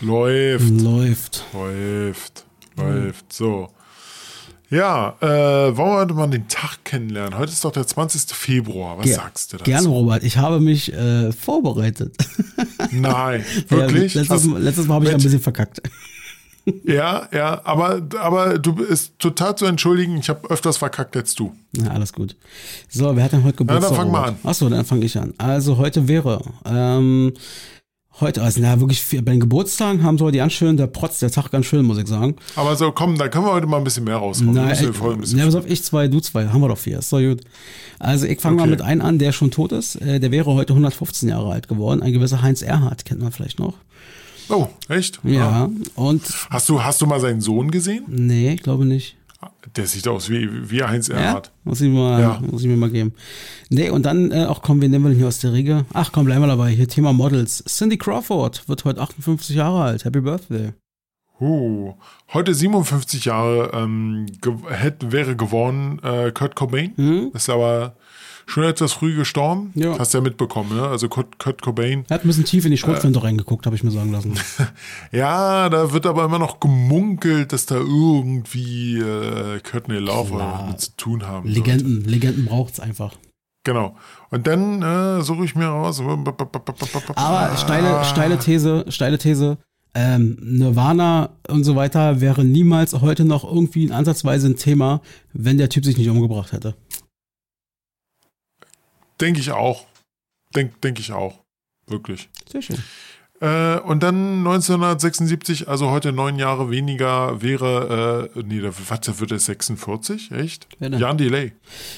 Läuft, Läuft. läuft, läuft. So. Ja, äh, wollen wir heute mal den Tag kennenlernen? Heute ist doch der 20. Februar. Was Ge- sagst du dazu? Gerne, Robert. Ich habe mich äh, vorbereitet. Nein, wirklich? Ja, letztes, letztes Mal habe ich ein bisschen verkackt. Ja, ja, aber, aber du bist total zu entschuldigen. Ich habe öfters verkackt als du. Ja, alles gut. So, wer hat denn heute Geburtstag? dann fang mal Robert? Achso, dann fange ich an. Also heute wäre, ähm, heute, also na wirklich, viel, bei den Geburtstagen haben so die ganz schön, der Protz, der Tag ganz schön, muss ich sagen. Aber so, komm, da können wir heute mal ein bisschen mehr rausholen. Ein bisschen ne, pass auf, ich zwei, du zwei, haben wir doch vier, ist doch gut. Also ich fange mal Okay. mit einem an, der schon tot ist. Äh, der wäre heute 115 Jahre alt geworden. Ein gewisser Heinz Erhardt, kennt man vielleicht noch. Oh, echt? Ja, und Hast du, hast du mal seinen Sohn gesehen? nee, ich glaube nicht. Der sieht aus wie, wie Heinz Ja, Erhardt. muss ich, mal, Ja. muss ich mir mal geben. Nee, und dann äh, auch, komm, wen nehmen wir denn hier aus der Riege? Ach komm, bleiben wir dabei. Hier Thema Models. Cindy Crawford wird heute 58 Jahre alt. Happy Birthday. Uh, heute 57 Jahre ähm, ge hätte, wäre geworden äh, Kurt Cobain. Ist aber schon etwas früh gestorben. Ja. Hast du ja mitbekommen, ne? Also Kurt, Kurt Cobain. Er hat ein bisschen tief in Äh. die Schrotflinte reingeguckt, habe ich mir sagen lassen. Ja, da wird aber immer noch gemunkelt, dass da irgendwie äh, Courtney Love mit zu tun haben. sollte. Legenden, Legenden braucht's einfach. Genau. Und dann äh, suche ich mir raus. Aber steile, steile These, steile These. Ähm, Nirvana und so weiter wäre niemals heute noch irgendwie in ansatzweise ein Thema, wenn der Typ sich nicht umgebracht hätte. Denke ich auch. Denke denk ich auch. Wirklich. Sehr schön. Äh, und dann 1976, also heute neun Jahre weniger, wäre, äh, nee, da, was, da wird er 46? Echt? Jan Delay.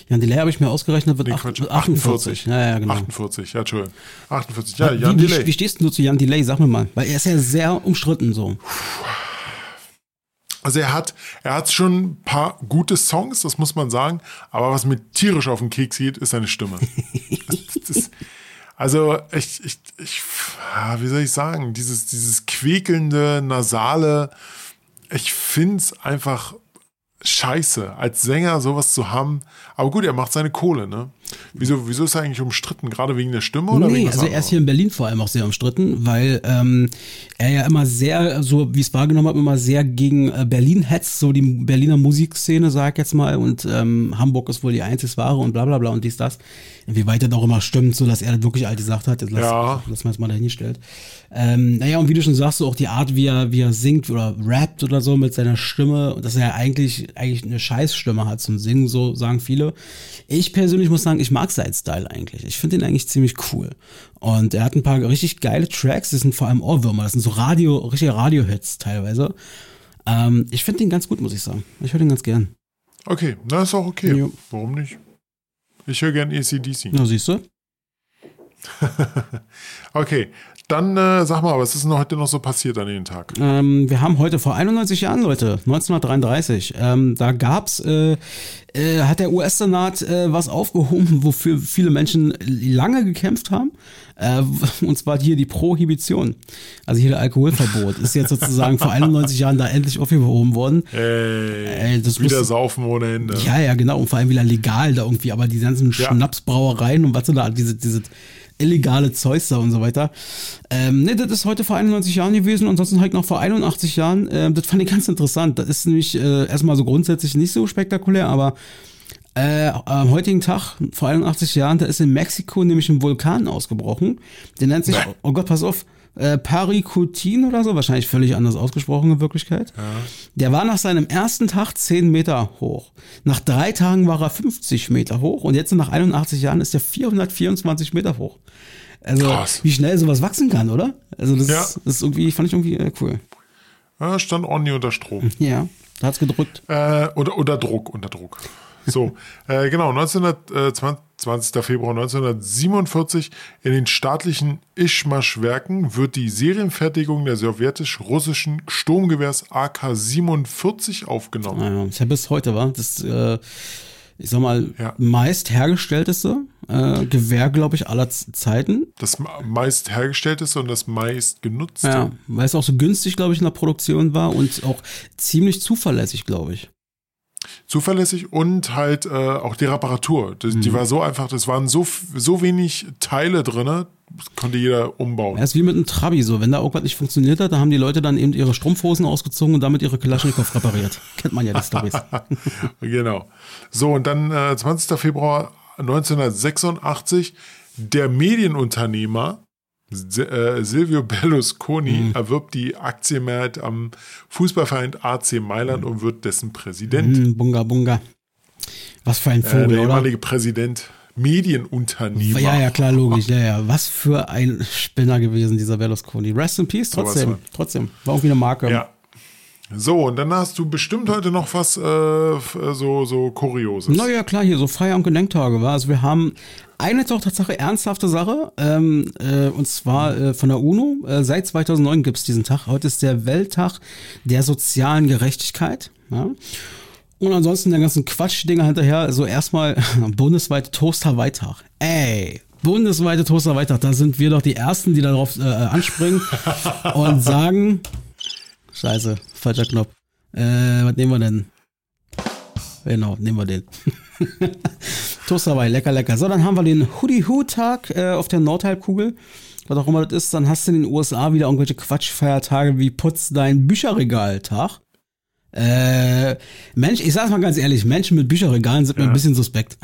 Jan Delay habe ich mir ausgerechnet, wird Nee, acht- Quatsch, 48. Ja, ja, genau. 48, ja, Entschuldigung. 48, ja, wie, Jan wie, Delay. wie stehst du zu Jan Delay? Sag mir mal. Weil er ist ja sehr umstritten so. Also er hat, er hat schon ein paar gute Songs, das muss man sagen, aber was mir tierisch auf den Keks geht, ist seine Stimme. das, also ich, ich, ich, ah, wie soll ich sagen, dieses, dieses quäkelnde, nasale, ich find's einfach scheiße, als Sänger sowas zu haben. Aber gut, er macht seine Kohle, ne? Wieso, wieso ist er eigentlich umstritten? Gerade wegen der Stimme oder Nee, also er ist hier in Berlin vor allem auch sehr umstritten, weil ähm, er ja immer sehr, so wie ich es wahrgenommen habe, immer sehr gegen äh, Berlin hetzt, so die Berliner Musikszene, sag ich jetzt mal, und ähm, Hamburg ist wohl die einzig wahre und bla bla bla und dies, das. Inwieweit das auch immer stimmt, so dass er das wirklich all gesagt hat, lass, Ja. lass man jetzt mal dahingestellt. Ähm, naja, und wie du schon sagst, so auch die Art, wie er, wie er singt oder rappt oder so mit seiner Stimme, dass er ja eigentlich, eigentlich eine Scheißstimme hat zum Singen, so sagen viele. Ich persönlich muss sagen, ich mag seinen Style eigentlich. Ich finde ihn eigentlich ziemlich cool. Und er hat ein paar richtig geile Tracks, das sind vor allem Ohrwürmer, das sind so Radio, richtige Radio-Hits teilweise. Ähm, ich finde ihn ganz gut, muss ich sagen. Ich höre den ganz gern. Okay, na ist auch okay. Jo. Warum nicht? Ich höre gern ACDC. Na, siehst du? Okay, dann äh, sag mal, was ist denn heute noch so passiert an dem Tag? Ähm, wir haben heute vor 91 Jahren, Leute, 1933, ähm, da gab's, äh, äh, hat der US-Senat äh, was aufgehoben, wofür viele Menschen lange gekämpft haben. Äh, und zwar hier die Prohibition. Also hier der Alkoholverbot ist jetzt sozusagen vor 91 Jahren da endlich aufgehoben worden. Ey, Ey, das wieder muss- saufen ohne Ende. Ja, ja, genau. Und vor allem wieder legal da irgendwie. Aber die ganzen Ja. Schnapsbrauereien und was so da, diese, diese illegale Zeugs da und so weiter. Ähm, ne, das ist heute vor 91 Jahren gewesen. Ansonsten halt noch vor 81 Jahren. Ähm, das fand ich ganz interessant. Das ist nämlich äh, erstmal so grundsätzlich nicht so spektakulär, aber äh, am heutigen Tag, vor 81 Jahren, da ist in Mexiko nämlich ein Vulkan ausgebrochen. Der nennt sich, oh Gott, pass auf, äh, Paricutin oder so, wahrscheinlich völlig anders ausgesprochen in Wirklichkeit. Der war nach seinem ersten Tag 10 Meter hoch. Nach drei Tagen war er 50 Meter hoch und jetzt nach 81 Jahren ist er 424 Meter hoch. Also, Krass. wie schnell sowas wachsen kann, oder? Also, das, Ja. ist, das ist irgendwie, fand ich irgendwie äh, cool. Ja, stand ordentlich unter Strom. Ja. Da hat's gedrückt. Äh, oder unter Druck, unter Druck. So, äh, genau, 1920, 20. Februar 1947 in den staatlichen Ischmasch-Werken wird die Serienfertigung der sowjetisch-russischen Sturmgewehrs AK-47 aufgenommen. Ja, ist ja bis heute, war das, äh, ich sag mal, Ja. meist hergestellteste äh, Gewehr, glaube ich, aller Zeiten. Das meist hergestellteste und das meist genutzte. Ja, weil es auch so günstig, glaube ich, in der Produktion war und auch ziemlich zuverlässig, glaube ich. Zuverlässig und halt äh, auch die Reparatur. Das, Mhm. Die war so einfach, das waren so, so wenig Teile drin, das konnte jeder umbauen. Er ist wie mit einem Trabi so. Wenn da irgendwas nicht funktioniert hat, da haben die Leute dann eben ihre Strumpfhosen ausgezogen und damit ihre Kalaschnikow repariert. Kennt man ja die Storys. Genau. So, und dann äh, 20. Februar 1986, der Medienunternehmer Silvio Berlusconi Mhm. erwirbt die Aktienmehrheit am Fußballverein AC Mailand und wird dessen Präsident. Hm, bunga, bunga. Was für ein Äh, Vogel, der oder? ehemalige Präsident Medienunternehmer. Ja, ja, klar, logisch. Ja, ja. Was für ein Spinner gewesen, dieser Berlusconi. Rest in Peace, trotzdem. von. Trotzdem. War irgendwie eine Marke. Ja. So, und dann hast du bestimmt heute noch was äh, so, so Kurioses. Na ja, klar, hier so Feier- und Gedenktage war. Also wir haben eine doch Tatsache ernsthafte Sache, ähm, äh, und zwar äh, von der UNO. Äh, seit 2009 gibt es diesen Tag. Heute ist der Welttag der sozialen Gerechtigkeit. Ja? Und ansonsten der ganzen Quatschdinger hinterher. Also erstmal bundesweite Toaster-Weittag. Ey, bundesweite Toaster-Weittag. Da sind wir doch die Ersten, die darauf äh, anspringen und sagen, scheiße, falscher Knopf. Äh, was nehmen wir denn? Genau, nehmen wir den. Toast dabei, lecker, lecker. So, dann haben wir den Hoodie-Hoo-Tag äh, auf der Nordhalbkugel. Was auch immer das ist, dann hast du in den USA wieder irgendwelche Quatschfeiertage wie Putz dein Bücherregal-Tag. Äh, Mensch, ich sag's mal ganz ehrlich, Menschen mit Bücherregalen sind mir ein bisschen suspekt.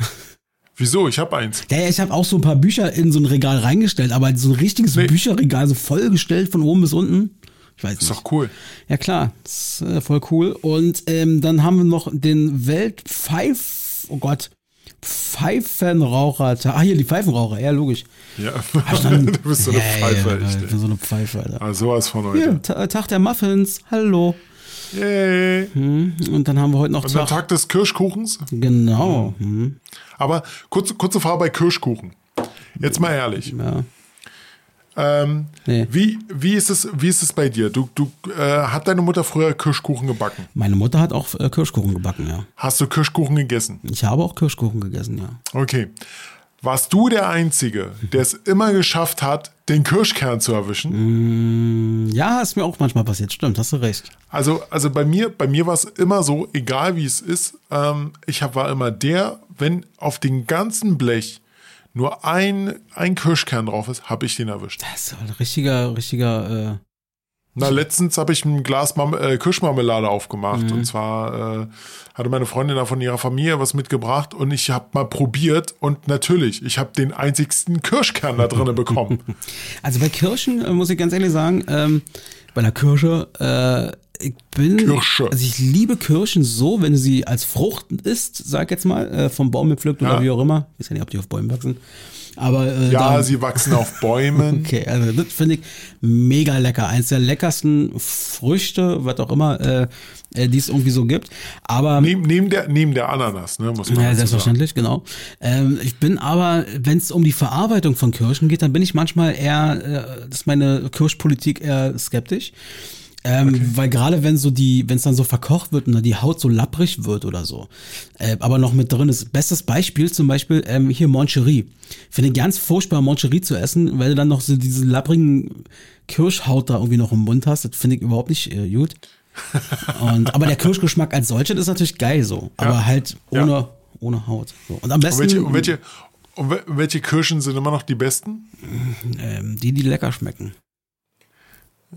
Wieso? Ich habe eins. Ja, ja, ich habe auch so ein paar Bücher in so ein Regal reingestellt, aber so ein richtiges Nee. Bücherregal, so vollgestellt von oben bis unten. Ich weiß Ist nicht. doch cool. Ja klar, ist äh, voll cool. Und ähm, dann haben wir noch den Weltpfeif, oh Gott, Pfeifenraucher. Ah, hier die Pfeifenraucher, ja logisch. Ja. du bist so eine Ja, Pfeife, ja, echt. ich bin so eine Pfeife, Alter. Ah, sowas von Hier. Ta- Tag der Muffins, hallo. Yay. Hm, Und dann haben wir heute noch Tag. Tag des Kirschkuchens. Genau. Hm, Aber kurz, kurze Frage bei Kirschkuchen. Jetzt mal ehrlich. ja. Ähm, Nee. wie, wie, ist es, wie ist es bei dir? Du, du, äh, hat deine Mutter früher Kirschkuchen gebacken? Meine Mutter hat auch äh, Kirschkuchen gebacken, ja. Hast du Kirschkuchen gegessen? Ich habe auch Kirschkuchen gegessen, ja. Okay. Warst du der Einzige, der es immer geschafft hat, den Kirschkern zu erwischen? Ja, ist mir auch manchmal passiert, stimmt, hast du recht. Also, also bei mir, bei mir war es immer so, egal wie es ist, ähm, ich hab, war immer der, wenn auf dem ganzen Blech nur ein, ein Kirschkern drauf ist, habe ich den erwischt. Das ist ein richtiger, richtiger, äh, Na, letztens habe ich ein Glas Marme äh, Kirschmarmelade aufgemacht. Und zwar äh, hatte meine Freundin da von ihrer Familie was mitgebracht und ich habe mal probiert und natürlich, ich habe den einzigsten Kirschkern da drinnen bekommen. Also bei Kirschen äh, muss ich ganz ehrlich sagen, ähm, bei der Kirsche, äh, ich bin, Kirsche. also ich liebe Kirschen so, wenn du sie als Frucht isst, sag jetzt mal, äh, vom Baum gepflückt Ja. oder wie auch immer. Ich weiß ja nicht, ob die auf Bäumen wachsen. Aber äh, Ja, da, sie wachsen auf Bäumen. okay, also das finde ich mega lecker. Eins der leckersten Früchte, was auch immer, äh, äh, die es irgendwie so gibt. Aber Neben, neben, der, neben der Ananas, ne, muss man ja, dazu sagen. selbstverständlich, genau. Ähm, ich bin aber, wenn es um die Verarbeitung von Kirschen geht, dann bin ich manchmal eher, äh, das ist meine Kirschpolitik eher skeptisch. Ähm, Weil gerade wenn so die, wenn es dann so verkocht wird und dann die Haut so lapprig wird oder so, äh, aber noch mit drin ist. Bestes Beispiel zum Beispiel ähm, hier Moncherie. Finde ich ganz furchtbar, Moncherie zu essen, weil du dann noch so diese lapprigen Kirschhaut da irgendwie noch im Mund hast. Das finde ich überhaupt nicht äh, gut. Und, aber der Kirschgeschmack als solcher ist natürlich geil so. Aber Ja. halt Ja. ohne, ohne Haut. So. Und am Und besten welche, und, welche, und wel- welche Kirschen sind immer noch die besten? ähm, die, die lecker schmecken.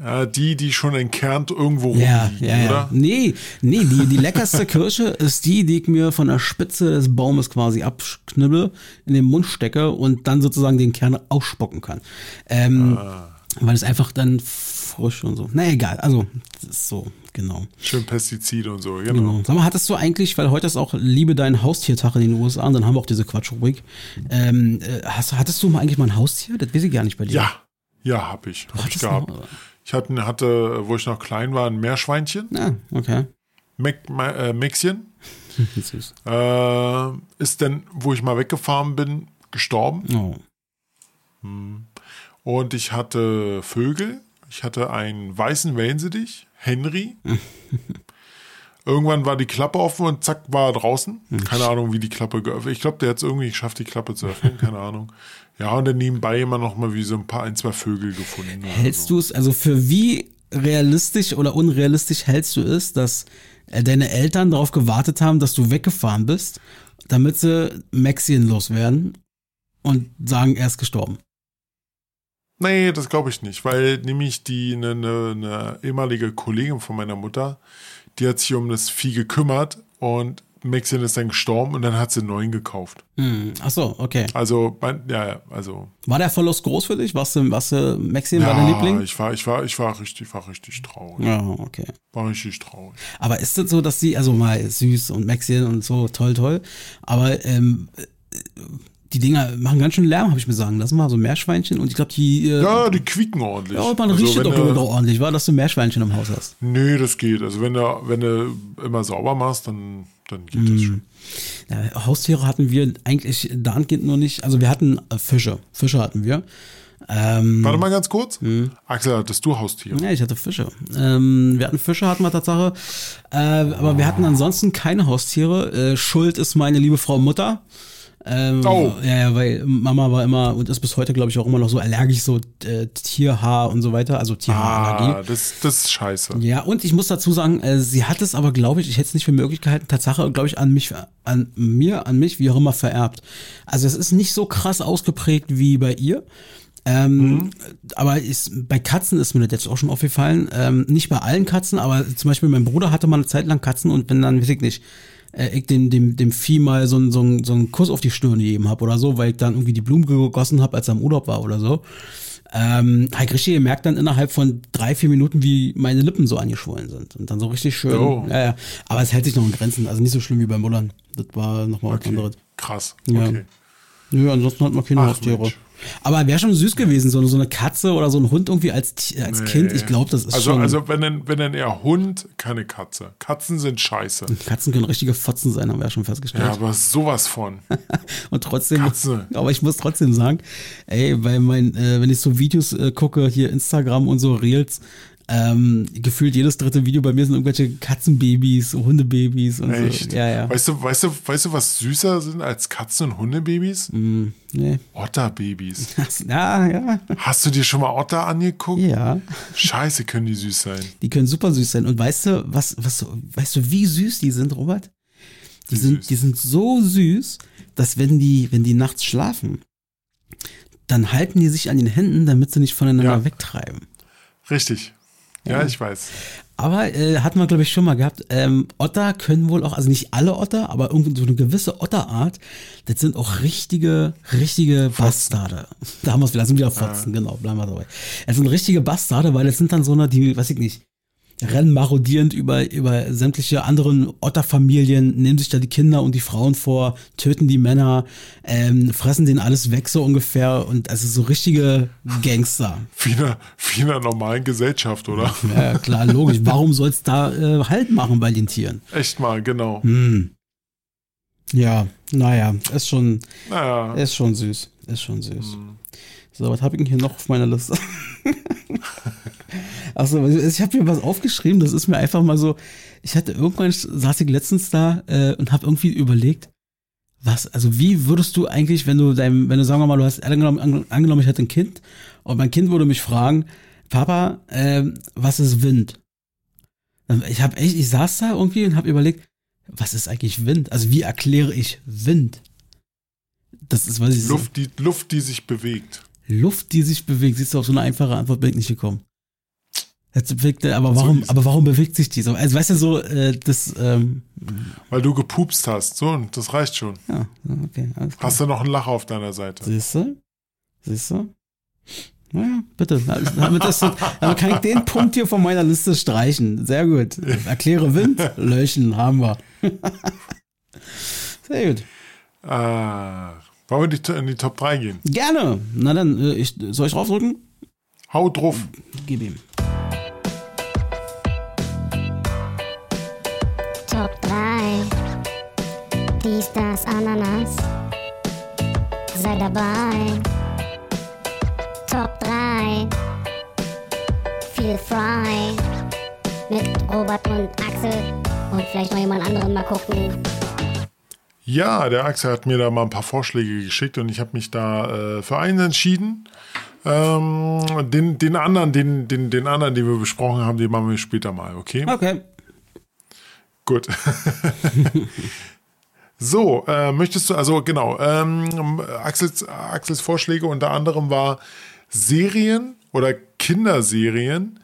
Ja, die, die schon entkernt irgendwo Ja, rumliegen, ja, ja. oder? Nee, nee, die, die leckerste Kirsche ist die, die ich mir von der Spitze des Baumes quasi abknibbel, in den Mund stecke und dann sozusagen den Kern ausspucken kann. Ähm, Ah. Weil es einfach dann frisch und so. Na egal, also so, genau. Schön Pestizide und so, genau. Genau. Sag mal, hattest du eigentlich, weil heute ist auch Liebe dein Haustiertag in den USA und dann haben wir auch diese Quatschrubrik. Ähm, äh, hast, hattest du mal eigentlich mal ein Haustier? Das weiß ich gar nicht bei dir. Ja, ja, hab ich. Hab ich gehabt. noch- Ich hatte, hatte, wo ich noch klein war, ein Meerschweinchen. Ah, okay. Ma- äh, Maxchen Süß. äh, ist dann, wo ich mal weggefahren bin, gestorben. Oh. Und ich hatte Vögel. Ich hatte einen weißen Wellensittich, Henry. Irgendwann war die Klappe offen und zack, war er draußen. Keine Ahnung, wie die Klappe geöffnet. Ich glaube, der hat es irgendwie geschafft, die Klappe zu öffnen. Keine Ahnung. Ja, und dann nebenbei immer noch mal wie so ein paar, ein, zwei Vögel gefunden. oder Hältst so. du es, also für wie realistisch oder unrealistisch hältst du es, dass äh, deine Eltern darauf gewartet haben, dass du weggefahren bist, damit sie Maxien loswerden und sagen, er ist gestorben? Nee, das glaube ich nicht, weil nämlich die eine ne, ne ehemalige Kollegin von meiner Mutter, die hat sich um das Vieh gekümmert und Maxien ist dann gestorben und dann hat sie einen neuen gekauft. Hm. Ach so, okay. Also, mein, ja, ja, also. War der Verlust groß für dich? Warst du, warst du Maxien war dein Ja, Liebling? ich war, ich war, ich war richtig, war richtig traurig. Ja, okay. War richtig traurig. Aber ist das so, dass die, also mal süß und Maxien und so, toll, toll, aber ähm, äh, die Dinger machen ganz schön Lärm, habe ich mir sagen lassen, mal so Meerschweinchen und ich glaube, die äh, Ja, die quieken ordentlich. Ja, und man Also, riecht doch, doch ordentlich, war, dass du Meerschweinchen im Haus hast. Nee, das geht. Also wenn du, wenn du immer sauber machst, dann, dann geht das Mhm. schon. Ja, Haustiere hatten wir eigentlich dahingehend nur nicht. Also wir hatten äh, Fische. Fische hatten wir. Ähm, Warte mal ganz kurz. Mhm. Axel, hattest du Haustiere? ja, ich hatte Fische. Ähm, wir hatten Fische, hatten wir Tatsache. Äh, aber wir hatten ansonsten keine Haustiere. Äh, Schuld ist meine liebe Frau Mutter. Ähm, Oh. Ja, ja, weil Mama war immer und ist bis heute, glaube ich, auch immer noch so allergisch, so äh, Tierhaar und so weiter. Also Tierhaarallergie. Ah, das, das ist scheiße. Ja, und ich muss dazu sagen, äh, sie hat es aber, glaube ich, ich hätte es nicht für möglich gehalten, Tatsache, glaube ich, an mich, an mir, an mich, wie auch immer, vererbt. Also es ist nicht so krass ausgeprägt wie bei ihr. Ähm, Aber ist, bei Katzen ist mir das jetzt auch schon aufgefallen. Ähm, nicht bei allen Katzen, aber zum Beispiel mein Bruder hatte mal eine Zeit lang Katzen und wenn dann, weiß ich nicht, äh, ich dem, dem, dem Vieh mal so, einen- so, so einen Kuss auf die Stirn gegeben habe oder so, weil ich dann irgendwie die Blumen gegossen habe, als er im Urlaub war oder so. Ähm, ich richtig gemerkt dann innerhalb von drei, vier Minuten, wie meine Lippen so angeschwollen sind. Und dann so richtig schön. Oh. Ja, ja. Aber es hält sich noch in Grenzen. Also nicht so schlimm wie beim Mullern. Das war nochmal was Okay. anderes. Krass. Ja. Okay. Nö, ansonsten hat man keine Ach, Haustiere. Mensch. Aber wäre schon süß gewesen, so, so eine Katze oder so ein Hund irgendwie als, als Kind. Ich glaube, das ist also, schon. Also wenn dann, wenn dann eher Hund, keine Katze. Katzen sind scheiße. Katzen können richtige Fotzen sein, haben wir ja schon festgestellt. Ja, aber sowas von. Und trotzdem, Katze. aber ich muss trotzdem sagen, ey, weil mein, äh, wenn ich so Videos äh, gucke, hier Instagram und so Reels, ähm, gefühlt jedes dritte Video bei mir sind irgendwelche Katzenbabys, Hundebabys und Echt? so. Ja, ja. Weißt du, weißt du, weißt du, was süßer sind als Katzen- und Hundebabys? Mm, nee. Otterbabys. Ja, ja. Hast du dir schon mal Otter angeguckt? Ja. Scheiße, können die süß sein. Die können super süß sein. Und weißt du, was, was, weißt du, wie süß die sind, Robert? Die Wie sind, süß? die sind so süß, dass wenn die, wenn die nachts schlafen, dann halten die sich an den Händen, damit sie nicht voneinander Ja. wegtreiben. Richtig. Ja, ich weiß. Aber äh, hatten wir, glaube ich, schon mal gehabt. Ähm, Otter können wohl auch, also nicht alle Otter, aber irgendwie so eine gewisse Otterart, das sind auch richtige, richtige Bastarde. Da haben wir es wieder, sind wieder Fotzen, genau, bleiben wir dabei. Es sind richtige Bastarde, weil es sind dann so eine, die, weiß ich nicht, rennen marodierend über, über sämtliche anderen Otterfamilien, nehmen sich da die Kinder und die Frauen vor, töten die Männer, ähm, fressen denen alles weg so ungefähr und also so richtige Gangster. Wie in einer, wie in einer normalen Gesellschaft, oder? Ja, klar, logisch. Warum soll es da äh, Halt machen bei den Tieren? Echt mal, genau. Hm. Ja, naja, ist schon, Naja. ist schon süß. Ist schon süß. So, was habe ich denn hier noch auf meiner Liste? Achso, ich habe mir was aufgeschrieben, das ist mir einfach mal so, ich hatte irgendwann, saß ich letztens da äh, und habe irgendwie überlegt, was, also wie würdest du eigentlich, wenn du deinem, wenn du sagen wir mal, du hast angenommen, ange- angenommen ich hätte ein Kind und mein Kind würde mich fragen, Papa, ähm, was ist Wind? Ich habe echt, ich saß da irgendwie und habe überlegt, was ist eigentlich Wind? Also wie erkläre ich Wind? Das ist, was ich so- Luft, die, Luft, die sich bewegt. Luft, die sich bewegt. Siehst du, auf so eine einfache Antwort bin ich nicht gekommen. Jetzt bewegt, er- aber So warum, aber warum bewegt sich die so? Also weißt du so, äh, das, ähm, Weil du gepupst hast. So, und das reicht schon. ja, okay. Hast du noch einen Lacher auf deiner Seite? Siehst du? Siehst du? Naja, bitte. Damit, ist, damit kann ich den Punkt hier von meiner Liste streichen. Sehr gut. Erkläre Wind, löschen, haben wir. Sehr gut. Ah, wollen wir in die Top 3 gehen? Gerne. Na dann, äh, ich, soll ich draufdrücken? Hau drauf. Gib ihm. dies, das, Ananas. Sei dabei. Top 3. Feel Fry. Mit Robert und Axel. Und vielleicht noch jemand anderen mal gucken. Ja, der Axel hat mir da mal ein paar Vorschläge geschickt und ich habe mich da äh, für einen entschieden. Ähm, den, den anderen, den, den, den anderen, den wir besprochen haben, den machen wir später mal, okay? Okay. Gut. so, äh, möchtest du, also genau, ähm, Axels, Axels Vorschläge unter anderem war Serien oder Kinderserien,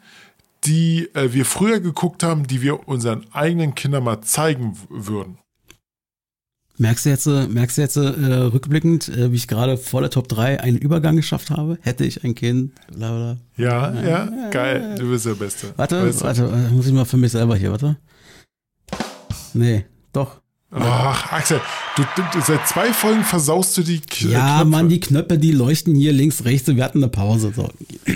die äh, wir früher geguckt haben, die wir unseren eigenen Kindern mal zeigen würden. Merkst du jetzt, äh, merkst du jetzt äh, rückblickend, äh, wie ich gerade vor der Top 3 einen Übergang geschafft habe? Hätte ich ein Kind, bla bla. Ja, ja, ja geil, du bist der Beste. Warte, du? warte, äh, muss ich mal für mich selber hier, warte. Nee, doch. Ach, Axel, du, du, seit zwei Folgen versaust du die K Ja, Knöpfe. Mann, die Knöpfe, die leuchten hier links, rechts und wir hatten eine Pause. So.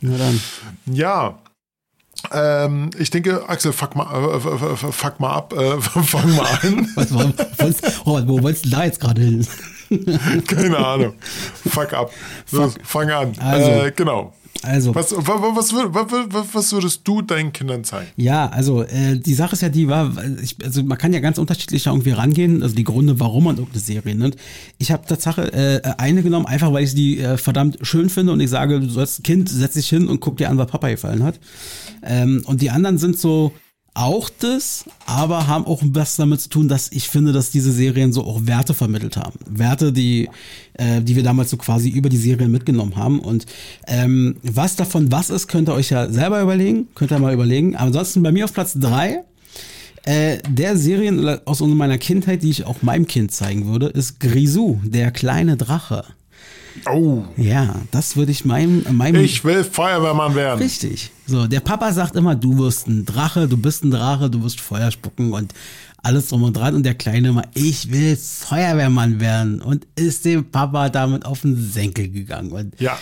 Na dann. Ja, ähm, ich denke, Axel, fuck mal, äh, fuck mal ab, äh, fang mal an. Was, wo, wo, wo wolltest du da jetzt gerade hin? Keine Ahnung. Fuck ab. Fuck. Fang an. Also, äh, genau. Also, was, was, was, was, würdest du deinen Kindern zeigen? Ja, also äh, die Sache ist ja die, war, ich, also man kann ja ganz unterschiedlich irgendwie rangehen, also die Gründe, warum man irgendeine Serie nimmt. Ich habe Tatsache äh, eine genommen, einfach weil ich die äh, verdammt schön finde und ich sage, du sollst Kind, setz dich hin und guck dir an, was Papa gefallen hat. Ähm, und die anderen sind so, auch das, aber haben auch was damit zu tun, dass ich finde, dass diese Serien so auch Werte vermittelt haben. Werte, die, äh, die wir damals so quasi über die Serien mitgenommen haben. Und ähm, was davon was ist, könnt ihr euch ja selber überlegen, könnt ihr mal überlegen. Aber ansonsten bei mir auf Platz drei äh, der Serien aus meiner Kindheit, die ich auch meinem Kind zeigen würde, ist Grisou, der kleine Drache. Oh. Ja, das würde ich meinem, meinem. Ich will Feuerwehrmann werden. Richtig. So, der Papa sagt immer, du wirst ein Drache, du bist ein Drache, du wirst Feuer spucken und alles drum und dran. Und der Kleine immer, ich will Feuerwehrmann werden. Und ist dem Papa damit auf den Senkel gegangen. Und ja.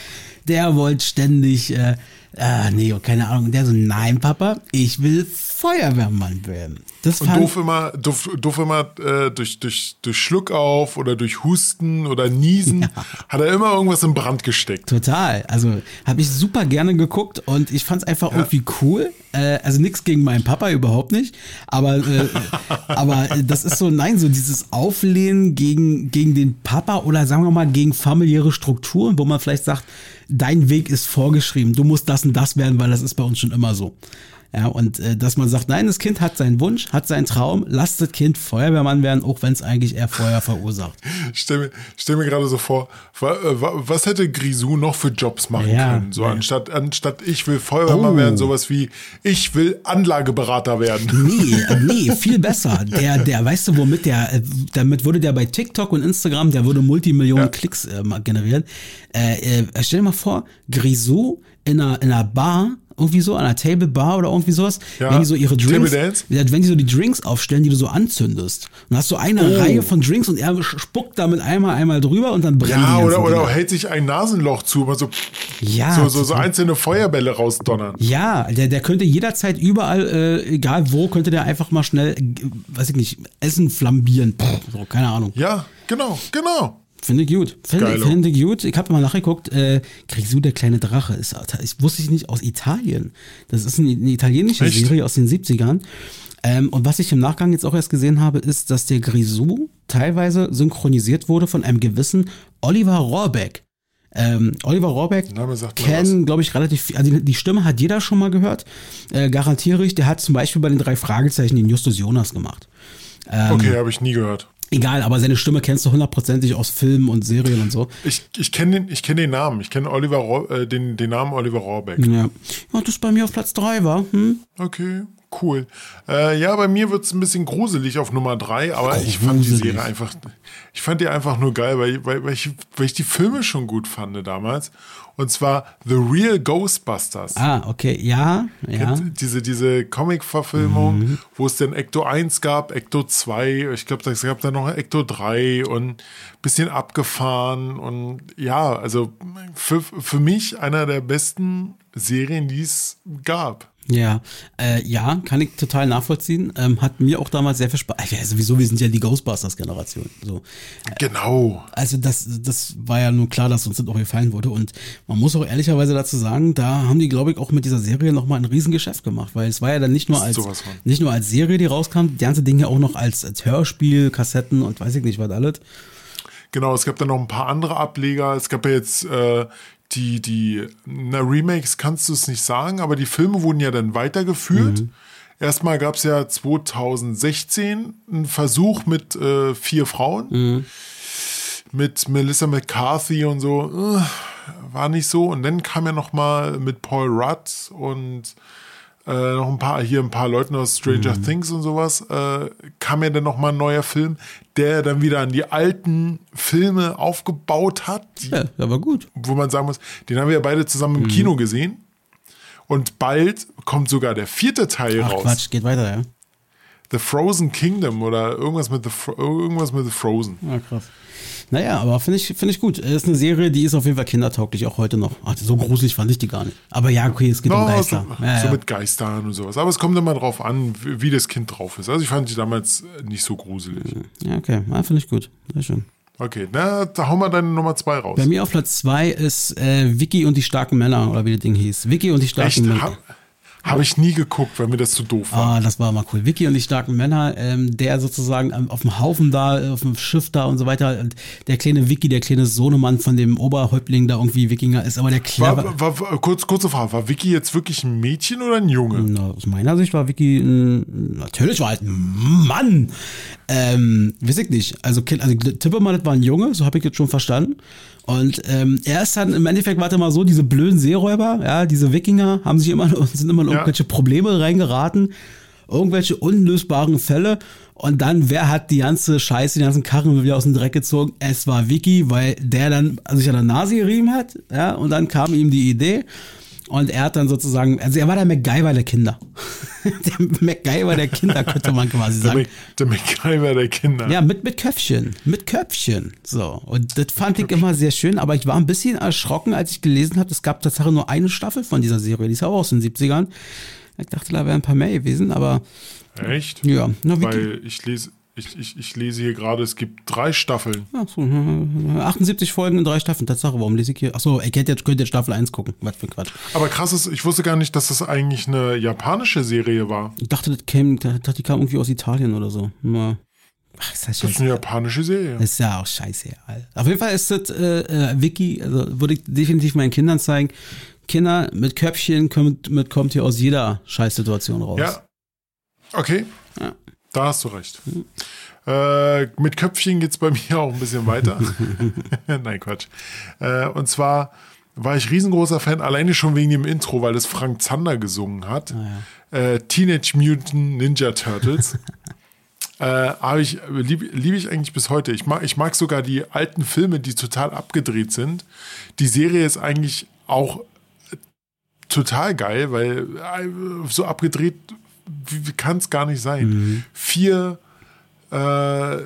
der wollte ständig, äh, äh, nee, keine Ahnung. Der so, nein, Papa, ich will Feuerwehrmann werden. Das und doof immer, doof, doof immer äh, durch, durch, durch Schluck auf oder durch Husten oder Niesen ja. hat er immer irgendwas in Brand gesteckt. Total. Also habe ich super gerne geguckt und ich fand es einfach ja. irgendwie cool. Äh, also nichts gegen meinen Papa überhaupt nicht. Aber, äh, aber das ist so, nein, so dieses Auflehnen gegen, gegen den Papa oder sagen wir mal gegen familiäre Strukturen, wo man vielleicht sagt, dein Weg ist vorgeschrieben, du musst das und das werden, weil das ist bei uns schon immer so. Ja, und äh, dass man sagt, nein, das Kind hat seinen Wunsch, hat seinen Traum, lasst das Kind Feuerwehrmann werden, auch wenn es eigentlich eher Feuer verursacht. stell, mir, mir gerade so vor, äh, was hätte Grisou noch für Jobs machen ja, können? So ja. anstatt, anstatt ich will Feuerwehrmann oh. werden, sowas wie ich will Anlageberater werden. Nee, äh, nee, viel besser. Der, der, weißt du, womit der, äh, damit würde der bei TikTok und Instagram, der würde Multimillionen ja. Klicks äh, generieren. Äh, stell dir mal vor, Grisou in einer, in einer Bar irgendwie so, an einer Table Bar oder irgendwie sowas, ja. wenn die so ihre Drinks, wenn die so die Drinks aufstellen, die du so anzündest. Und hast so eine oh. Reihe von Drinks und er spuckt damit einmal, einmal drüber und dann brennt Ja, oder, oder hält sich ein Nasenloch zu, mal so, ja, so, so, so einzelne Feuerbälle rausdonnern. Ja, der, der könnte jederzeit überall, äh, egal wo, könnte der einfach mal schnell, weiß ich nicht, Essen flambieren. So, keine Ahnung. Ja, genau, genau. Finde ich gut. Finde find ich gut. Ich habe mal nachgeguckt, äh, Grisou, der kleine Drache, ist, ich wusste ich nicht, aus Italien. Das ist eine, eine italienische Echt? Serie aus den 70ern. Ähm, und was ich im Nachgang jetzt auch erst gesehen habe, ist, dass der Grisou teilweise synchronisiert wurde von einem gewissen Oliver Rohrbeck. Ähm, Oliver Rohrbeck kennen, glaube ich, relativ viel. Also die Stimme hat jeder schon mal gehört. Äh, garantiere ich, der hat zum Beispiel bei den drei Fragezeichen den Justus Jonas gemacht. Ähm, okay, habe ich nie gehört. Egal, aber seine Stimme kennst du hundertprozentig aus Filmen und Serien und so. Ich, ich kenne den, kenn den Namen. Ich kenne Oliver äh, den, den Namen Oliver Rohrbeck. Ja. ja, das bei mir auf Platz 3 war. Hm? Okay, cool. Äh, ja, bei mir wird es ein bisschen gruselig auf Nummer 3, aber gruselig. ich fand die Serie einfach, ich fand die einfach nur geil, weil, weil, weil, ich, weil ich die Filme schon gut fand damals. Und zwar The Real Ghostbusters. Ah, okay, ja. ja. Diese, diese Comic-Verfilmung, mhm. wo es dann Ecto 1 gab, Ecto 2, ich glaube, es gab dann noch Ecto 3 und ein bisschen abgefahren. Und ja, also für, für mich einer der besten Serien, die es gab. Ja, äh, ja, kann ich total nachvollziehen. Ähm, hat mir auch damals sehr viel Spaß. Ja, sowieso, wir sind ja die Ghostbusters-Generation. So. Genau. Also das, das war ja nur klar, dass uns das auch gefallen wurde. Und man muss auch ehrlicherweise dazu sagen, da haben die, glaube ich, auch mit dieser Serie nochmal ein Riesengeschäft gemacht, weil es war ja dann nicht nur als nicht nur als Serie, die rauskam, die ganze Dinge auch noch als, als Hörspiel, Kassetten und weiß ich nicht was alles. Genau, es gab dann noch ein paar andere Ableger. Es gab ja jetzt äh, die, die, na, Remakes kannst du es nicht sagen, aber die Filme wurden ja dann weitergeführt. Erstmal gab es ja 2016 einen Versuch mit äh, vier Frauen. Mit Melissa McCarthy und so. Äh, war nicht so. Und dann kam ja noch mal mit Paul Rudd und äh, noch ein paar, hier ein paar Leuten aus Stranger Things und sowas, äh, kam ja dann noch mal ein neuer Film, der dann wieder an die alten Filme aufgebaut hat, die, Ja, der war gut. wo man sagen muss, den haben wir ja beide zusammen im Kino gesehen. Und bald kommt sogar der vierte Teil Ach raus. Quatsch, geht weiter, ja. The Frozen Kingdom oder irgendwas mit The, irgendwas mit The Frozen. Ja, krass. Naja, aber finde ich, finde ich gut. Ist eine Serie, die ist auf jeden Fall kindertauglich, auch heute noch. Ach, so gruselig fand ich die gar nicht. Aber ja, okay, es geht um No, Geister. so, ja, so ja. mit Geistern und sowas. Aber es kommt immer drauf an, wie das Kind drauf ist. Also ich fand die damals nicht so gruselig. ja, okay, ja, finde ich gut. Sehr schön. Okay, na, da hauen wir deine Nummer zwei raus. Bei mir auf Platz zwei ist äh, Vicky und die starken Männer, oder wie das Ding hieß. Vicky und die starken Echt? Männer. Habe hab ich nie geguckt, weil mir das zu doof war. Ah, das war mal cool. Vicky und die starken Männer, ähm, der sozusagen auf dem Haufen da, auf dem Schiff da und so weiter. Und der kleine Vicky, der kleine Sohnemann von dem Oberhäuptling da irgendwie Wikinger ist, aber der clever. War, war, war, kurz, kurze Frage, war Vicky jetzt wirklich ein Mädchen oder ein Junge? Na, aus meiner Sicht war Vicky ein, natürlich war halt ein Mann. Ähm, weiß ich nicht. Also, also tippe mal, das war ein Junge, so habe ich jetzt schon verstanden. Und ähm, er ist dann, im Endeffekt war es immer so, diese blöden Seeräuber, ja, diese Wikinger haben sich immer, sind immer in Ja. irgendwelche Probleme reingeraten, irgendwelche unlösbaren Fälle. Und dann, wer hat die ganze Scheiße, die ganzen Karren wieder aus dem Dreck gezogen? Es war Vicky, weil der dann sich an der Nase gerieben hat, ja, und dann kam ihm die Idee. Und er hat dann sozusagen, also er war der MacGyver der Kinder. der MacGyver der Kinder, könnte man quasi Der, sagen. Mac, der MacGyver der Kinder. Ja, mit, mit Köpfchen. Mit Köpfchen. So. Und das fand ich immer sehr schön, aber ich war ein bisschen erschrocken, als ich gelesen habe, es gab tatsächlich nur eine Staffel von dieser Serie. Die ist auch aus den 70ern. Ich dachte, da wären ein paar mehr gewesen, aber Echt? ja. Na, Weil ich lese, ich, ich, ich lese hier gerade, es gibt drei Staffeln. ach so, 78 Folgen in drei Staffeln. Tatsache, warum lese ich hier? Achso, ich hätte jetzt, könnte jetzt Staffel 1 gucken. Was für ein Quatsch. Aber krass ist, ich wusste gar nicht, dass das eigentlich eine japanische Serie war. Ich dachte, das ich dachte, die kam irgendwie aus Italien oder so. Ach, ist das Das ist eine japanische Serie. Das ist ja auch scheiße. Alter. Auf jeden Fall ist das äh, äh, Wiki, also würde ich definitiv meinen Kindern zeigen. Kinder mit Köpfchen kommt, mit, kommt hier aus jeder Scheißsituation raus. Ja. Okay. Ja. Da hast du recht. Äh, mit Köpfchen geht's bei mir auch ein bisschen weiter. Nein, Quatsch. Äh, und zwar war ich riesengroßer Fan, alleine schon wegen dem Intro, weil es Frank Zander gesungen hat. Äh, Teenage Mutant Ninja Turtles. äh, ich, liebe lieb ich eigentlich bis heute. Ich mag, ich mag sogar die alten Filme, die total abgedreht sind. Die Serie ist eigentlich auch total geil, weil äh, so abgedreht wie, wie kann es gar nicht sein. Vier, äh,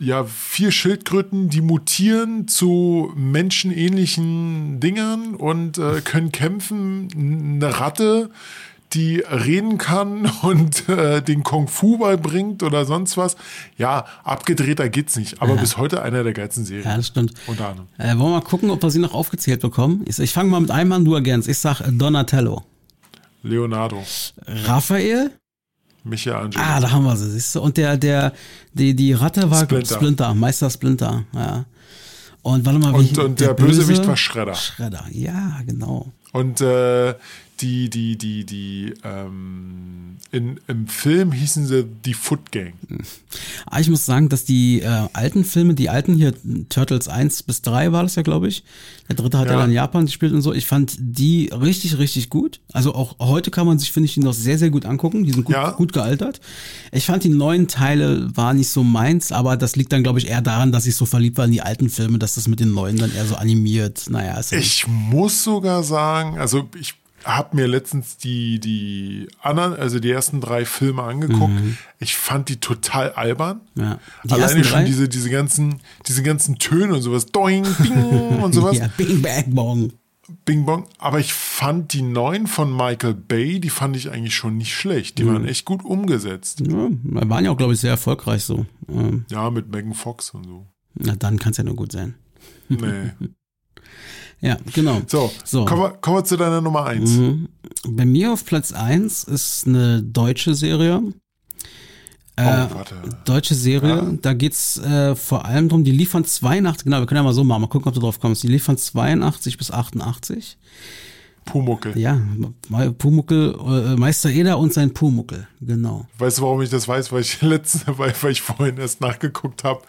ja, vier Schildkröten, die mutieren zu menschenähnlichen Dingern und äh, können kämpfen. Eine Ratte, die reden kann und äh, den Kung Fu beibringt oder sonst was. Ja, abgedrehter geht's nicht, aber bis heute einer der geilsten Serien. Ja, das stimmt. Unter anderem. Äh, wollen wir mal gucken, ob wir sie noch aufgezählt bekommen? Ich, ich fange mal mit einem an, du ergänzt. Ich sag Donatello. Leonardo, Raphael? Michelangelo. Ah, da haben wir sie, siehst du. Und der, der, die, die Ratte war Splinter. Splinter, Meister Splinter, ja. Und warte mal, wie Und, und der, Bösewicht war Schredder. Schredder, ja, genau. Und äh, die, die, die, die, ähm, in, im Film hießen sie die Foot Gang. Aber ich muss sagen, dass die äh, alten Filme, die alten hier, Turtles 1 bis 3 war das ja, glaube ich. Der dritte hat ja. Ja. dann in Japan gespielt und so. Ich fand die richtig, richtig gut. Also auch heute kann man sich, finde ich, die noch sehr, sehr gut angucken. Die sind gut, Ja. gut gealtert. Ich fand die neuen Teile war nicht so meins, aber das liegt dann, glaube ich, eher daran, dass ich so verliebt war in die alten Filme, dass das mit den neuen dann eher so animiert. Naja, ist ja Ich muss sogar sagen, also ich habe mir letztens die, die anderen, also die ersten drei Filme angeguckt. Ich fand die total albern. Mhm. Ja. Die Alleine schon drei? diese, diese ganzen, diese ganzen Töne und sowas, doing, bing und sowas. ja, Bing Bang Bong. Bing Bong, aber ich fand die neuen von Michael Bay, die fand ich eigentlich schon nicht schlecht. Die Mhm. waren echt gut umgesetzt. Ja, waren ja auch, glaube ich, sehr erfolgreich so. Ähm, Ja, mit Megan Fox und so. na, dann kann es ja nur gut sein. Nee. Ja, genau. So, So. Kommen, wir, kommen wir zu deiner Nummer eins. Mhm. Bei mir auf Platz 1 ist eine deutsche Serie. Äh, Oh, warte. Deutsche Serie, Ja. da geht's äh, vor allem drum, die liefern 82, genau, wir können ja mal so machen, mal gucken, ob du drauf kommst. Die liefern 82 bis 88. Pumuckel. Ja, Pumuckel, äh, Meister Eder und sein Pumuckel, genau. Weißt du, warum ich das weiß? Weil ich letzte, weil, weil ich vorhin erst nachgeguckt habe,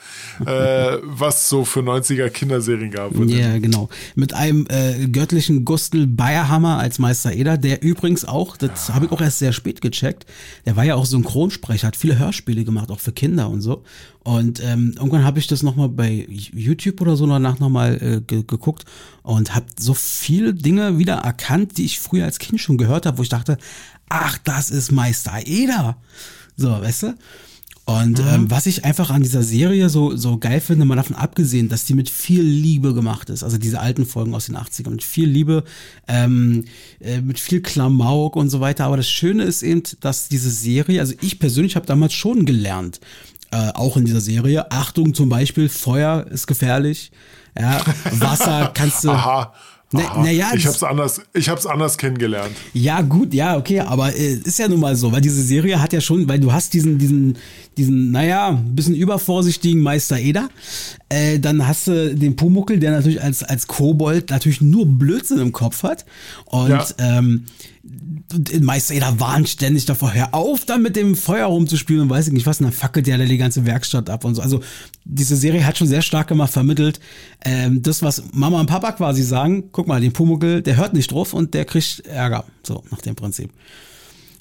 äh, was so für 90er Kinderserien gab. Ja, genau. Mit einem äh, göttlichen Gustl Bayerhammer als Meister Eder, der übrigens auch, das habe ich auch erst sehr spät gecheckt, der war ja auch Synchronsprecher, hat viele Hörspiele gemacht, auch für Kinder und so. Und ähm, irgendwann habe ich das nochmal bei YouTube oder so danach nochmal äh, ge geguckt und habe so viele Dinge wieder erkannt, die ich früher als Kind schon gehört habe, wo ich dachte, ach, das ist Meister Eder. So, weißt du? Und ähm, was ich einfach an dieser Serie so, so geil finde, mal davon abgesehen, dass die mit viel Liebe gemacht ist, also diese alten Folgen aus den 80ern, mit viel Liebe, ähm, äh, mit viel Klamauk und so weiter. Aber das Schöne ist eben, dass diese Serie, also ich persönlich habe damals schon gelernt, äh, auch in dieser Serie, Achtung zum Beispiel, Feuer ist gefährlich, ja, Wasser kannst du... Aha. Aha. na ja, ich hab's anders, ich hab's anders kennengelernt. Ja, gut, ja, okay, aber äh, ist ja nun mal so, weil diese Serie hat ja schon, weil du hast diesen, diesen, diesen, naja, ein bisschen übervorsichtigen Meister Eder, äh, dann hast du den Pumuckel, der natürlich als, als Kobold natürlich nur Blödsinn im Kopf hat und Ja. ähm, und Meister Eder warnt ständig davor, hör auf, da mit dem Feuer rumzuspielen und weiß ich nicht was, und dann fackelt ja die ganze Werkstatt ab und so. Also diese Serie hat schon sehr stark gemacht, vermittelt, ähm, das, was Mama und Papa quasi sagen, guck mal, den Pumuckel, der hört nicht drauf und der kriegt Ärger, so nach dem Prinzip.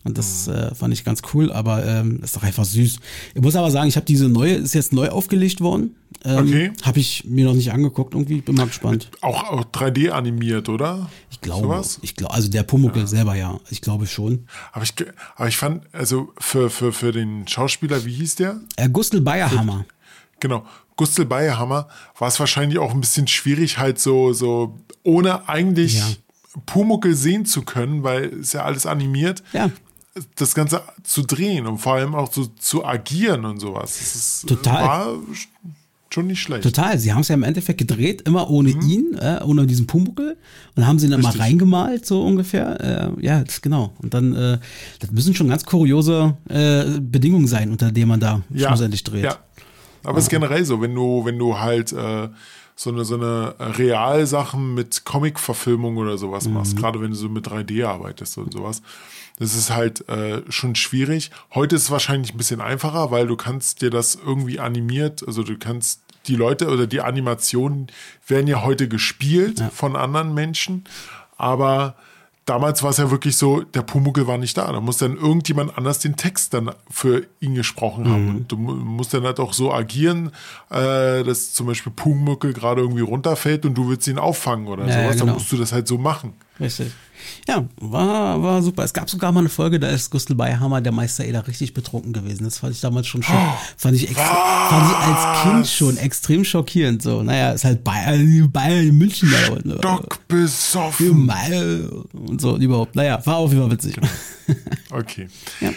Und das äh, fand ich ganz cool, aber ähm, ist doch einfach süß. Ich muss aber sagen, ich habe diese neue, ist jetzt neu aufgelegt worden. Ähm, Okay. Habe ich mir noch nicht angeguckt, irgendwie bin mal gespannt. Auch, auch 3D animiert, oder? Ich glaube, Sowas? ich glaube, also der Pumuckel selber ja, ich glaube schon. Aber ich, aber ich fand, also für, für, für den Schauspieler, wie hieß der? Äh, Gustl Bayerhammer. Genau. Gustl Bayerhammer war es wahrscheinlich auch ein bisschen schwierig, halt so, so ohne eigentlich Ja. Pumuckel sehen zu können, weil ist ja alles animiert. Ja. Das Ganze zu drehen und vor allem auch so zu agieren und sowas. Das ist, Total. War schon nicht schlecht. Total, sie haben es ja im Endeffekt gedreht, immer ohne ihn, äh, ohne diesen Pumuckel und haben sie dann mal Mhm. Richtig. reingemalt, so ungefähr. Äh, ja, das, genau. Und dann, äh, das müssen schon ganz kuriose äh, Bedingungen sein, unter denen man da schlussendlich dreht. Ja. Aber es ist generell so, wenn du, wenn du halt äh, so eine, so eine Realsachen mit Comic-Verfilmung oder sowas Mhm. machst, gerade wenn du so mit 3D arbeitest und sowas, das ist halt äh, schon schwierig. Heute ist es wahrscheinlich ein bisschen einfacher, weil du kannst dir das irgendwie animiert, also du kannst die Leute oder die Animationen werden ja heute gespielt von anderen Menschen, aber damals war es ja wirklich so, der Pumuckel war nicht da. Da muss dann irgendjemand anders den Text dann für ihn gesprochen haben. Mhm. Und du mu- musst dann halt auch so agieren, äh, dass zum Beispiel Pumuckel gerade irgendwie runterfällt und du willst ihn auffangen oder Ja, ja, sowas. genau. Dann musst du das halt so machen. Richtig. Ja, war, war super. Es gab sogar mal eine Folge, da ist Gustl Bayerhammer, der Meister Eder, richtig betrunken gewesen. Das fand ich damals schon schon, fand ich, extra, fand ich als Kind schon extrem schockierend. So, naja, ist halt Bayern, Bayern in München da unten. Doc besoffen. Und so überhaupt. Naja, war auf jeden Fall witzig. Okay. Ja.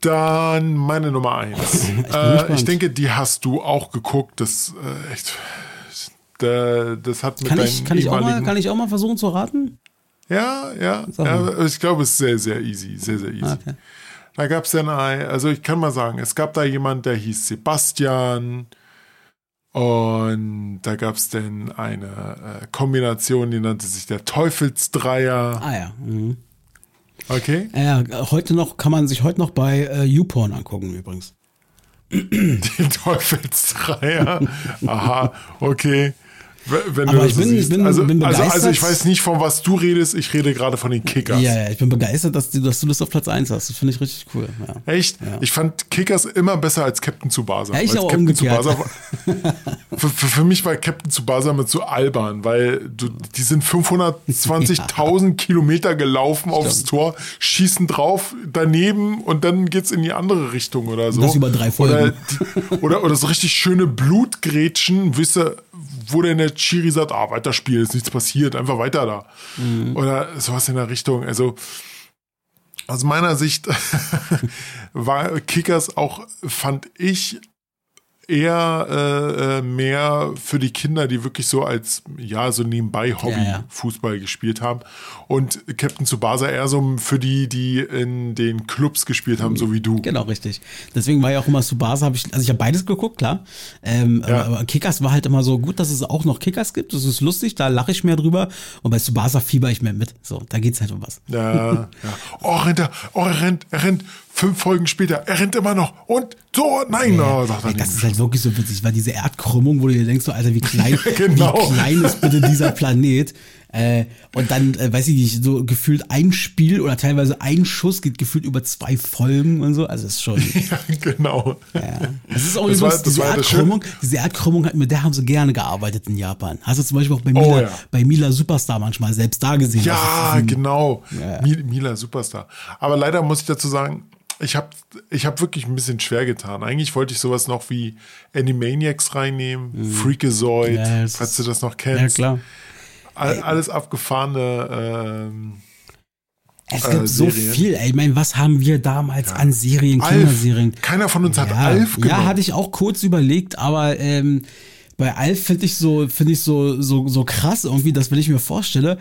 Dann meine Nummer eins. äh, gespannt. ich denke, die hast du auch geguckt. Das äh, echt. Da, das hat mit Kann ich, kann, ich auch mal, kann ich auch mal versuchen zu raten? Ja, ja, ja ich glaube, es ist sehr, sehr easy, sehr, sehr easy. Okay. Da gab es dann ein, also ich kann mal sagen, es gab da jemand, der hieß Sebastian und da gab es dann eine äh, Kombination, die nannte sich der Teufelsdreier. Ah ja. Mhm. Okay, Ja, heute noch, kann man sich heute noch bei äh, YouPorn angucken übrigens. den Teufelsdreier. Aha, okay. Wenn Aber ich bin- ich bin- also, bin also, also ich begeistert. weiß nicht, von was du redest, ich rede gerade von den Kickers. Ja, ja, ich bin begeistert, dass du, dass du das auf Platz 1 hast. Das finde ich richtig cool. Ja. Echt? Ich fand Kickers immer besser als Captain Tsubasa. Ja, ich aber Captain umgekehrt. Tsubasa für, für, für mich war Captain Tsubasa mit so albern, weil du, die sind 520.000 Kilometer gelaufen aufs Tor, schießen drauf, daneben und dann geht's in die andere Richtung oder so. Das über drei Folgen. Oder, die, oder, oder so richtig schöne Blutgrätschen, wisse, wo denn der Chiri sagt, ah, weiter spielen, ist nichts passiert, einfach weiter da. Oder sowas in der Richtung. Also aus meiner Sicht war Kickers auch, fand ich, eher äh, äh, mehr für die Kinder, die wirklich so als, ja, so nebenbei Hobby Ja, ja. Fußball gespielt haben. Und Captain Tsubasa eher so für die, die in den Clubs gespielt haben, so wie du. Genau, richtig. Deswegen war ja auch immer Subasa, habe ich, also ich habe beides geguckt, klar. Ähm, Ja. aber, Kickers war halt immer so gut, dass es auch noch Kickers gibt. Das ist lustig, da lache ich mehr drüber. Und bei Subasa fieber ich mehr mit. So, da geht's halt um was. Ja, ja. Oh, rennt er, oh, er rennt, er rennt. Fünf Folgen später, er rennt immer noch. Und so, nein, oh, sagt er Ey, das nicht. ist halt wirklich so witzig, weil diese Erdkrümmung, wo du dir denkst, so, Alter, wie klein, Genau. wie klein ist bitte dieser Planet. Äh, und dann, äh, weiß ich nicht, so gefühlt ein Spiel oder teilweise ein Schuss geht gefühlt über zwei Folgen und so. Also es ist schon. Ja, genau. Ja. Das ist auch Das übrigens war- das diese war das Erdkrümmung, diese Erdkrümmung, hat- mit der haben sie gerne gearbeitet in Japan. Hast du zum Beispiel auch bei Mila, Oh, ja. bei Mila Superstar manchmal selbst da gesehen. Ja, Das ist- genau. Ja. Mi- Mila Superstar. Aber leider muss ich dazu sagen, ich habe ich hab wirklich ein bisschen schwer getan. Eigentlich wollte ich sowas noch wie Animaniacs reinnehmen, Freakazoid, Mhm. Ja, das falls du das noch Ja, kennst. klar. All, alles abgefahrene. Ähm, Es Äh, gibt so Serien. viel, ey. Ich meine, was haben wir damals an Serien, Alf. Kinderserien? Keiner von uns hat ja, Alf genommen. Ja, hatte ich auch kurz überlegt, aber ähm, bei Alf finde ich so, finde ich so, so, so krass irgendwie, dass wenn ich mir vorstelle,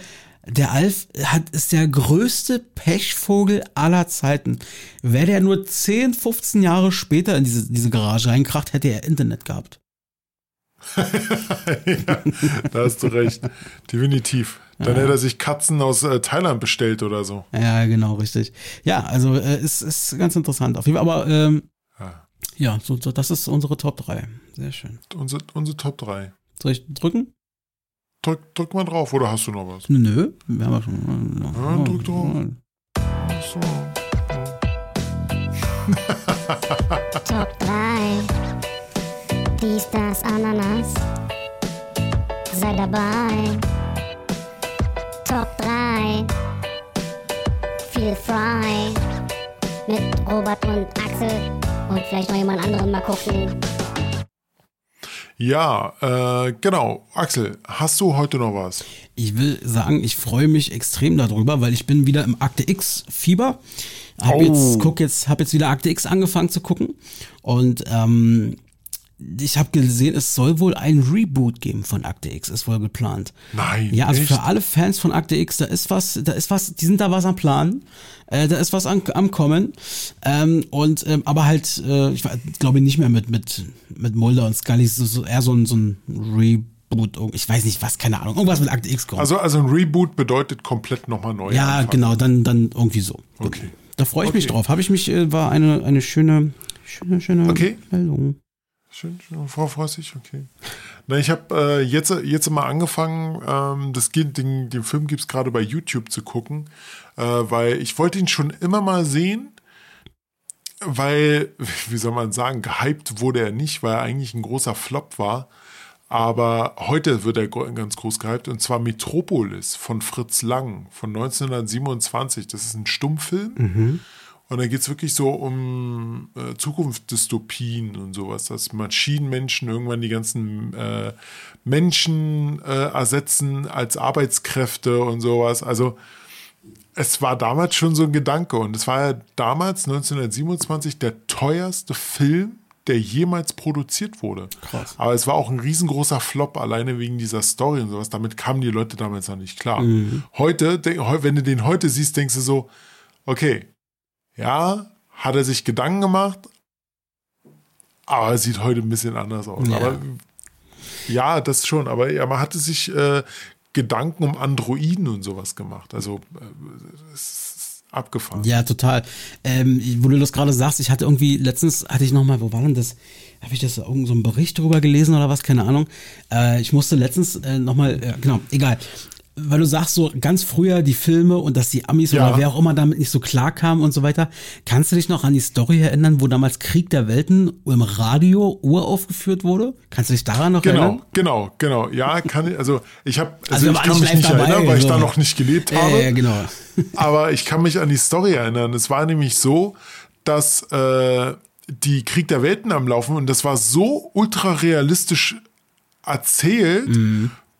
der Alf hat, ist der größte Pechvogel aller Zeiten. Wäre der nur 10, 15 Jahre später in diese, diese Garage reinkracht, hätte er Internet gehabt. Da hast du recht. Definitiv. Dann hätte er sich Katzen aus äh, Thailand bestellt oder so. Ja, genau, richtig. Ja, also äh, ist, ist ganz interessant. Auf jeden Fall, aber ähm, Ja. ja, so, so, das ist unsere Top 3. Sehr schön. Unsere, unsere Top 3. Soll ich drücken? Drück, drück mal drauf, oder hast du noch was? Nö, wir haben ja schon. Ja, drück drauf. So. Top 3. Dies, das, Ananas. Sei dabei. Top 3. Feel frei. Mit Robert und Axel. Und vielleicht noch jemand anderen mal gucken. Ja, äh, genau. Axel, hast du heute noch was? Ich will sagen, ich freue mich extrem darüber, weil ich bin wieder im Akte X Fieber. Hab Oh. jetzt, guck jetzt, hab jetzt wieder Akte X angefangen zu gucken. Und ähm, ich habe gesehen, es soll wohl ein Reboot geben von Akte X, ist wohl geplant. Nein, Ja, also echt? für alle Fans von Akte X, da ist was, da ist was, die sind da was am Plan, äh, da ist was an, am Kommen. Ähm, und ähm, aber halt, äh, ich glaube nicht mehr mit mit mit Mulder und Scully, so, so eher so ein so ein Reboot. Ich weiß nicht was, keine Ahnung, irgendwas mit Akte X kommt. Also, also ein Reboot bedeutet komplett nochmal neu. ja, anfangen. genau, dann dann irgendwie so. Okay. Da freue ich mich Okay. drauf. Habe ich mich, äh, war eine eine schöne schöne schöne Okay. Meldung. Schön, schön, Frau Freusig, okay. Na, ich habe äh, jetzt, jetzt mal angefangen, ähm, das den, den Film gibt es gerade bei YouTube zu gucken, äh, weil ich wollte ihn schon immer mal sehen, weil, wie soll man sagen, gehypt wurde er nicht, weil er eigentlich ein großer Flop war. Aber heute wird er ganz groß gehypt und zwar Metropolis von Fritz Lang von 1927. Das ist ein Stummfilm. Und da geht es wirklich so um äh, Zukunftsdystopien und sowas, dass Maschinenmenschen irgendwann die ganzen äh, Menschen äh, ersetzen als Arbeitskräfte und sowas. Also es war damals schon so ein Gedanke und es war ja damals 1927 der teuerste Film, der jemals produziert wurde. Krass. Aber es war auch ein riesengroßer Flop, alleine wegen dieser Story und sowas. Damit kamen die Leute damals noch nicht klar. Heute, denk, heu- wenn du den heute siehst, denkst du so, okay, ja, hat er sich Gedanken gemacht, aber es sieht heute ein bisschen anders aus. Ja. Aber ja, das schon, aber ja, man hatte sich äh, Gedanken um Androiden und sowas gemacht. Also äh, es ist abgefahren. Ja, total. Ähm, wo du das gerade sagst, ich hatte irgendwie, letztens hatte ich nochmal, wo war denn das? Habe ich das irgend so einen Bericht drüber gelesen oder was? Keine Ahnung. Äh, ich musste letztens äh, nochmal, äh, genau, egal. Weil du sagst so ganz früher die Filme und dass die Amis Ja. oder wer auch immer damit nicht so klar kam und so weiter. Kannst du dich noch an die Story erinnern, wo damals Krieg der Welten im Radio uraufgeführt wurde? Kannst du dich daran noch Genau, erinnern? genau, genau. Ja, kann ich, also ich habe, Also also, ich kann mich nicht dabei, erinnern, weil ich so. da noch nicht gelebt habe. ja, genau. Aber ich kann mich an die Story erinnern. Es war nämlich so, dass äh, die Krieg der Welten am Laufen und das war so ultra realistisch erzählt,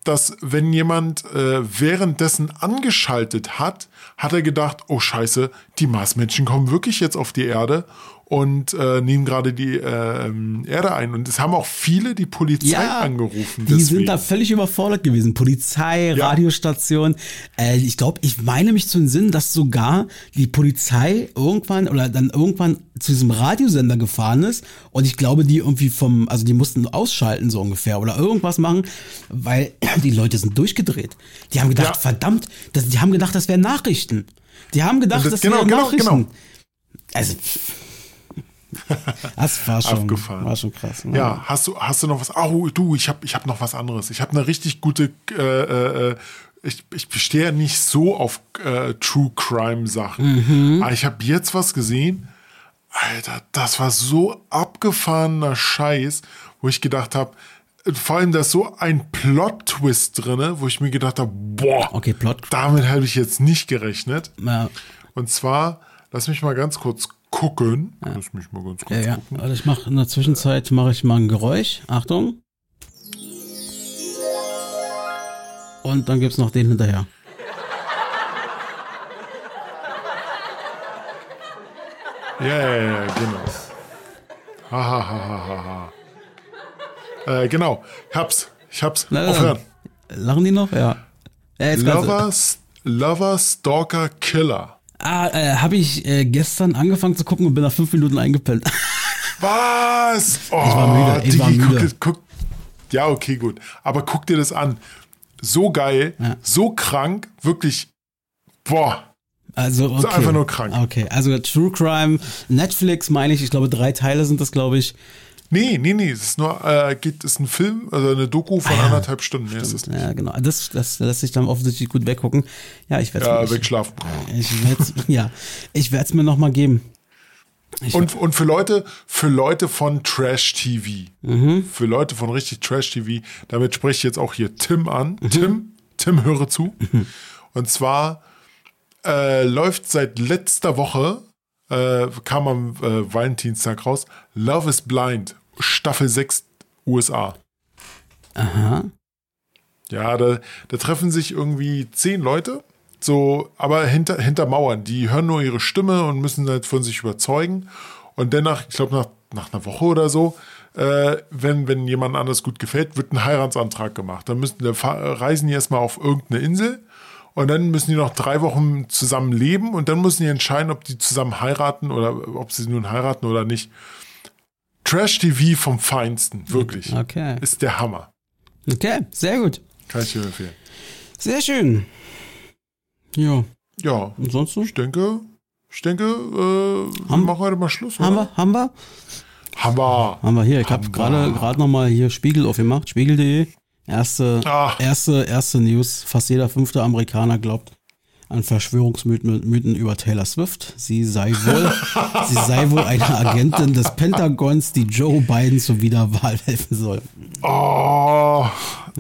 dass wenn jemand äh, währenddessen angeschaltet hat, hat er gedacht, oh scheiße, die Marsmenschen kommen wirklich jetzt auf die Erde und äh, nehmen gerade die äh, Erde ein. Und es haben auch viele die Polizei Ja, angerufen. Die deswegen. sind da völlig überfordert gewesen. Polizei, Ja. Radiostation. Äh, ich glaube, ich meine mich zu entsinnen, dass sogar die Polizei irgendwann oder dann irgendwann zu diesem Radiosender gefahren ist und ich glaube, die irgendwie vom, also die mussten ausschalten so ungefähr oder irgendwas machen, weil die Leute sind durchgedreht. Die haben gedacht, Ja. verdammt, das, die haben gedacht, das wären Nachrichten. Die haben gedacht, das, das- genau, wären genau, Nachrichten. genau. Also, das war schon, Abgefahren. war schon krass. ne? Ja, hast du, hast du noch was? Oh, du, ich habe ich hab noch was anderes. Ich habe eine richtig gute. Äh, äh, ich, ich stehe ja nicht so auf äh, True Crime Sachen. Aber ich habe jetzt was gesehen. Alter, das war so abgefahrener Scheiß, wo ich gedacht habe, vor allem da ist so ein Plot-Twist drinne, wo ich mir gedacht habe, boah, Okay, Plot. damit habe ich jetzt nicht gerechnet. Ja, Und zwar, lass mich mal ganz kurz gucken. Lass mich mal ganz kurz Ja, ja. gucken. Also ich mache in der Zwischenzeit mache ich mal ein Geräusch. Achtung. Und dann gibt's noch den hinterher. Ja, ja, ja, genau. Ha, ha, ha, ha. Äh, genau, ich hab's. Ich hab's. Na, Aufhören. Lachen die noch? Ja. ja du- Lover, Lover, Stalker, Killer. Ah, äh, habe ich äh, gestern angefangen zu gucken und bin nach fünf Minuten eingepennt. Was? Oh, Ich war müde, ich war müde. Guck, guck, ja, okay, gut. Aber guck dir das an. So geil, Ja. so krank, wirklich. Boah. Also okay. einfach nur krank. Okay, also True Crime, Netflix meine ich, ich glaube drei Teile sind das, glaube ich. Nee, nee, nee. Es ist nur, äh, geht, ist ein Film, also eine Doku von Ah anderthalb Stunden. Mehr ist es. Ja, genau. Das, das lässt sich dann offensichtlich gut weggucken. Ja, ich werde Ja, es wegschlafen. ich werd's, ja, ich werde es mir noch mal geben. Und, und für Leute, für Leute von Trash TV, Mhm. für Leute von richtig Trash TV, damit spreche ich jetzt auch hier Tim an. Mhm. Tim, Tim, höre zu. Und zwar äh, läuft seit letzter Woche, äh, kam am äh, Valentinstag raus, Love is Blind, Staffel 6 USA. Aha. Ja, da, da treffen sich irgendwie zehn Leute, so, aber hinter, hinter Mauern. Die hören nur ihre Stimme und müssen halt von sich überzeugen. Und danach, ich glaube, nach, nach einer Woche oder so, äh, wenn, wenn jemand anders gut gefällt, wird ein Heiratsantrag gemacht. Dann müssen, da fa- reisen die erstmal auf irgendeine Insel und dann müssen die noch drei Wochen zusammen leben und dann müssen die entscheiden, ob die zusammen heiraten oder ob sie nun heiraten oder nicht. Trash TV vom Feinsten, wirklich. Okay. Ist der Hammer. Okay, sehr gut. Kann ich dir empfehlen. Sehr schön. Ja, Ja, ansonsten ich denke, ich denke, äh, wir Haben- machen heute mal Schluss. haben oder? wir, haben wir, Hammer. haben wir hier. Ich habe Haben gerade wir. gerade noch mal hier Spiegel aufgemacht, Spiegel.de. Erste, Ah. erste, erste News. Fast jeder fünfte Amerikaner glaubt an Verschwörungsmythen Mythen über Taylor Swift. Sie sei wohl, sie sei wohl eine Agentin des Pentagons, die Joe Biden zur Wiederwahl helfen soll. Oh,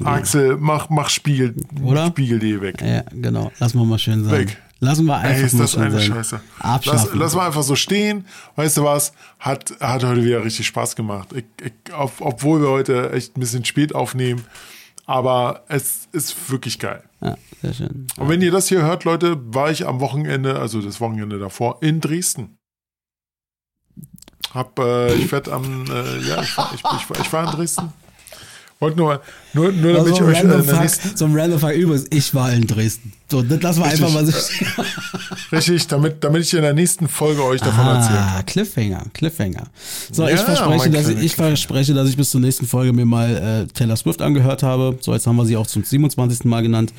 Axel, mach, mach Spiegel, Oder? Spiegel.de weg. Ja, genau. Lassen wir mal schön sein. Weg. Lassen wir einfach Ey, ist das eine sein. Scheiße. Lass, lass mal einfach so stehen. Weißt du was? Hat, hat heute wieder richtig Spaß gemacht. Ich, ich, ob, obwohl wir heute echt ein bisschen spät aufnehmen. Aber es ist wirklich geil. ja, sehr schön. Und wenn ihr das hier hört, Leute, war ich am Wochenende, also das Wochenende davor, in Dresden. Hab, äh, ich werde am, äh, ja, ich, ich, ich, ich war in Dresden. Wollte nur, nur, nur damit ich euch äh, random in der Fact, nächsten, zum Random Fact übrigens, ich war in Dresden. So, das lassen wir einfach mal so richtig, damit, damit ich in der nächsten Folge euch davon erzählen kann. Ah, Cliffhanger, Cliffhanger. So, Ja, ich verspreche, dass ich, ich verspreche, dass ich bis zur nächsten Folge mir mal äh, Taylor Swift angehört habe. So, jetzt haben wir sie auch zum 27. Mal genannt.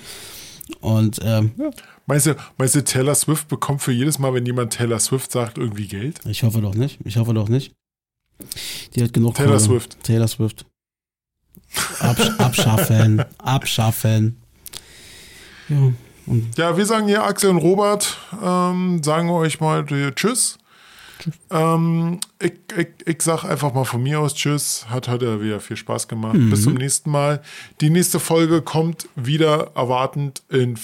Und ähm, ja, Meinst du, meinst du, Taylor Swift bekommt für jedes Mal, wenn jemand Taylor Swift sagt, irgendwie Geld? ich hoffe doch nicht. Ich hoffe doch nicht. Die hat genug Taylor Kohle. Swift. Taylor Swift. Absch abschaffen. abschaffen. Ja, Ja, wir sagen hier Axel und Robert, ähm, sagen euch mal äh, Tschüss. Ähm, ich, ich, ich sag einfach mal von mir aus Tschüss. Hat heute wieder viel Spaß gemacht. Bis zum nächsten Mal. Die nächste Folge kommt wieder erwartend in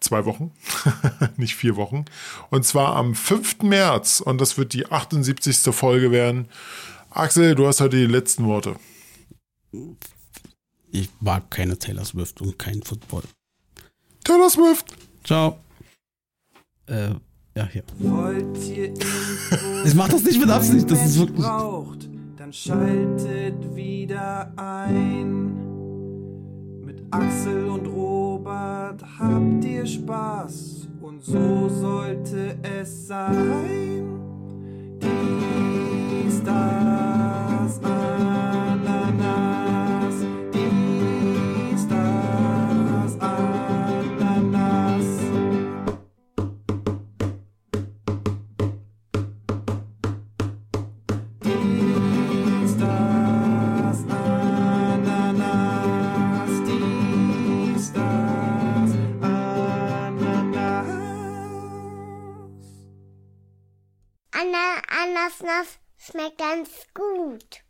zwei Wochen, nicht vier Wochen. Und zwar am 5. März. Und das wird die 78. Folge werden. Axel, du hast heute die letzten Worte. Ich mag keine Taylor Swift und keinen Football. Taylor Swift. Ciao. Äh, ja, hier. Wollt ihr Ich mach das nicht mit Absicht, das ist wirklich. braucht, dann schaltet wieder ein. Mit Axel und Robert habt ihr Spaß und so sollte es sein. Dies, das, Ananas. Ananas schmeckt ganz gut.